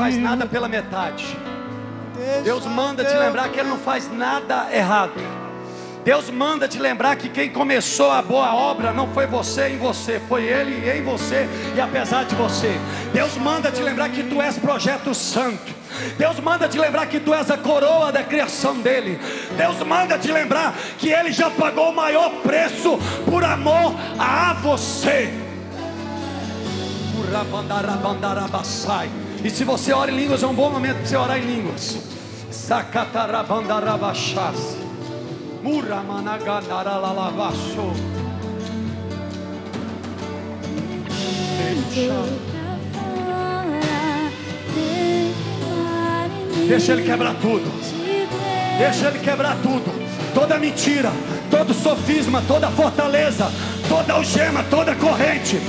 S1: faz nada pela metade. Deus manda te lembrar que Ele não faz nada errado. Deus manda te lembrar que quem começou a boa obra não foi você em você, foi Ele em você e apesar de você. Deus manda te lembrar que tu és projeto santo. Deus manda te lembrar que tu és a coroa da criação dele. Deus manda te lembrar que Ele já pagou o maior preço por amor a você. Urabandarabandarabasai. E se você ora em línguas, é um bom momento para você orar em línguas. Sakatarabandarabachas. Muramanaganaralalabacho. Deixa ele quebrar tudo. Deixa ele quebrar tudo. Toda mentira, todo sofisma, toda fortaleza, toda algema, toda corrente.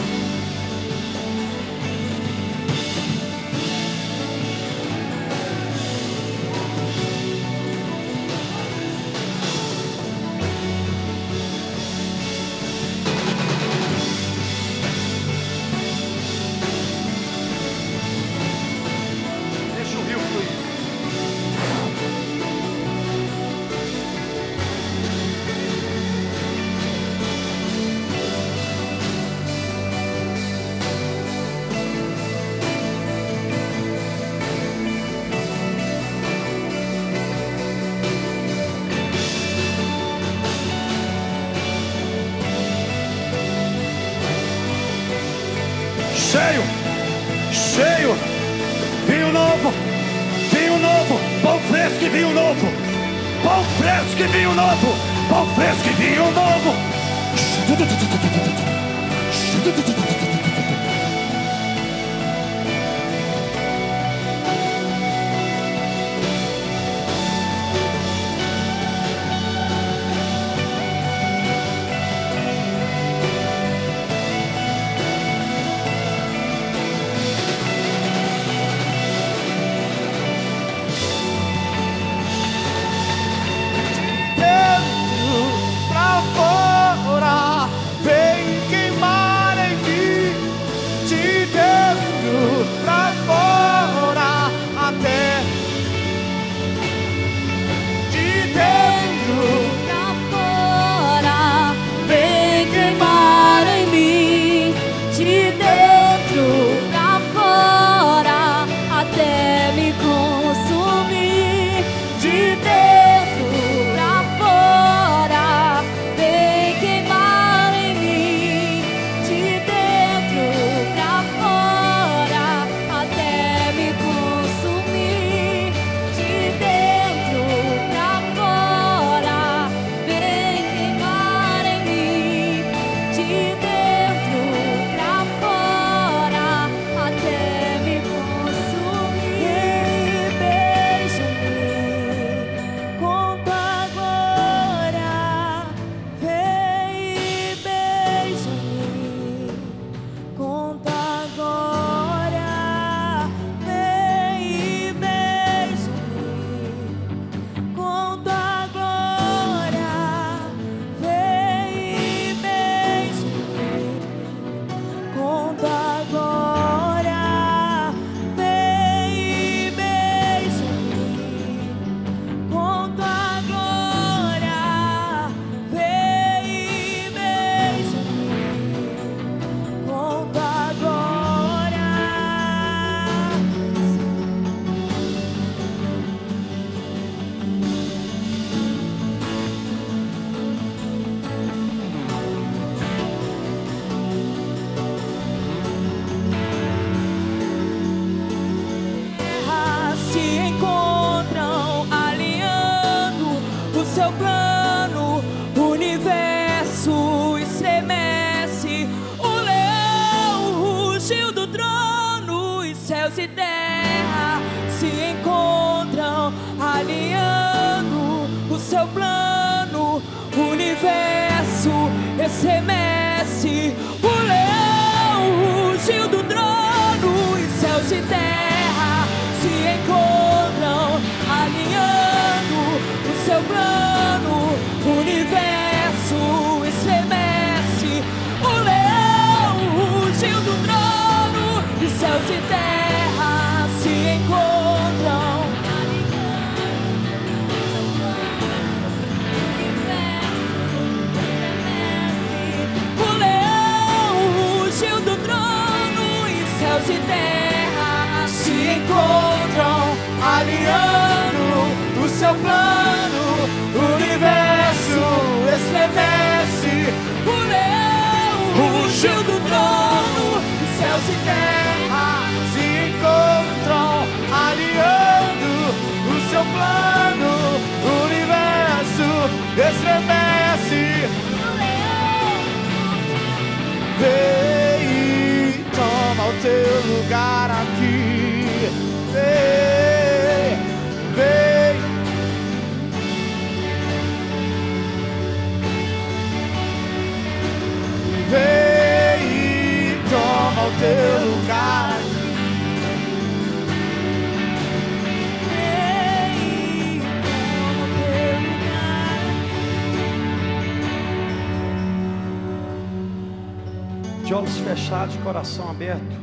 S1: Coração aberto,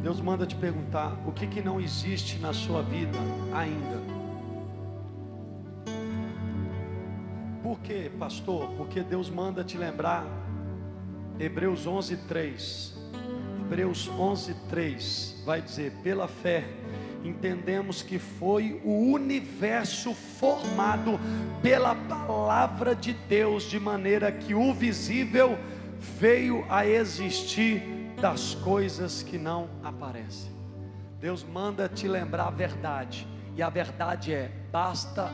S1: Deus manda te perguntar: o que, que não existe na sua vida ainda? Por quê, pastor? Porque Deus manda te lembrar Hebreus 11, 3. Hebreus 11, 3 vai dizer: pela fé, entendemos que foi o universo formado pela palavra de Deus, de maneira que o visível veio a existir das coisas que não aparecem. Deus manda te lembrar a verdade, e a verdade é: basta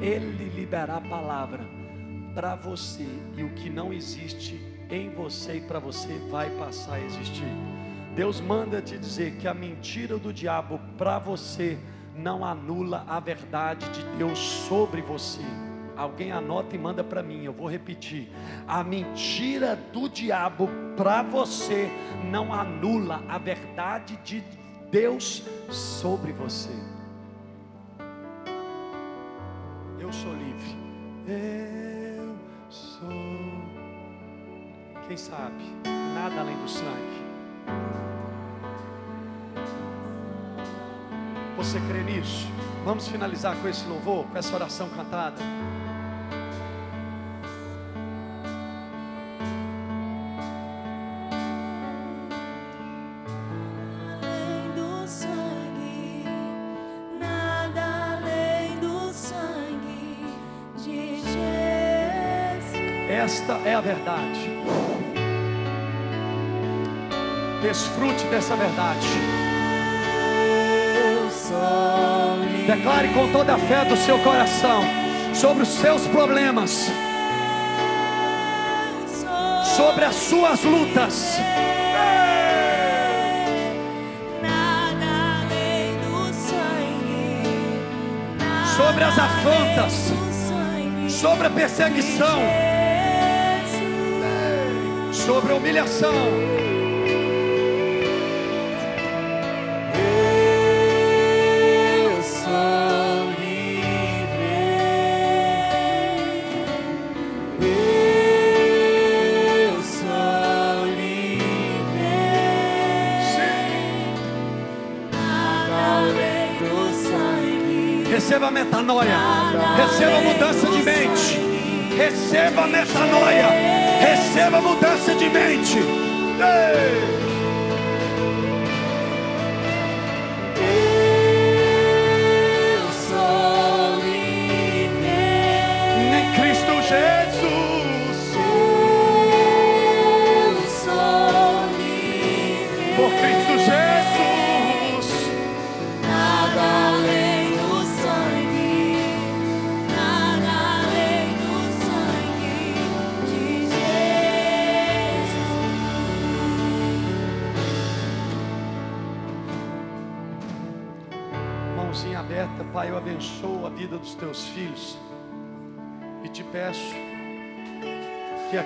S1: Ele liberar a palavra para você, e o que não existe em você e para você vai passar a existir. Deus manda te dizer que a mentira do diabo para você não anula a verdade de Deus sobre você. Alguém anota e manda para mim, eu vou repetir. A mentira do diabo para você não anula a verdade de Deus sobre você. Eu sou livre. Eu sou. Quem sabe? Nada além do sangue. Você crê nisso? Vamos finalizar com esse louvor, com essa oração cantada. Verdade. Desfrute dessa verdade. Declare com toda a fé do seu coração sobre os seus problemas, sobre as suas lutas. Sobre as afrontas, sobre a perseguição. Sobre a humilhação.
S2: Eu sou livre. Eu sou livre. Nada além do sangue.
S1: Receba a metanoia, receba a mudança de mente, receba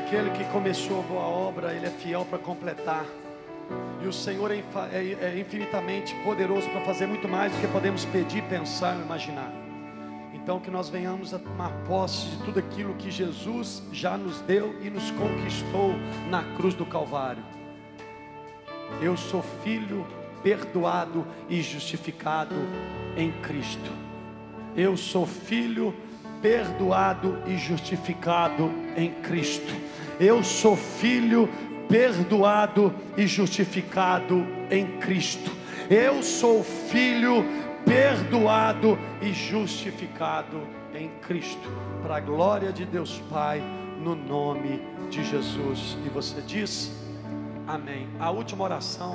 S1: aquele que começou a boa obra, ele é fiel para completar. E o Senhor é é é infinitamente poderoso para fazer muito mais do que podemos pedir, pensar ou imaginar. Então que nós venhamos a tomar posse de tudo aquilo que Jesus já nos deu e nos conquistou na cruz do Calvário. Eu sou filho perdoado e justificado em Cristo. Eu sou filho perdoado e justificado em Cristo. Eu sou filho perdoado e justificado em Cristo. Eu sou filho perdoado e justificado em Cristo. Para a glória de Deus Pai, no nome de Jesus. E você diz: Amém. A última oração.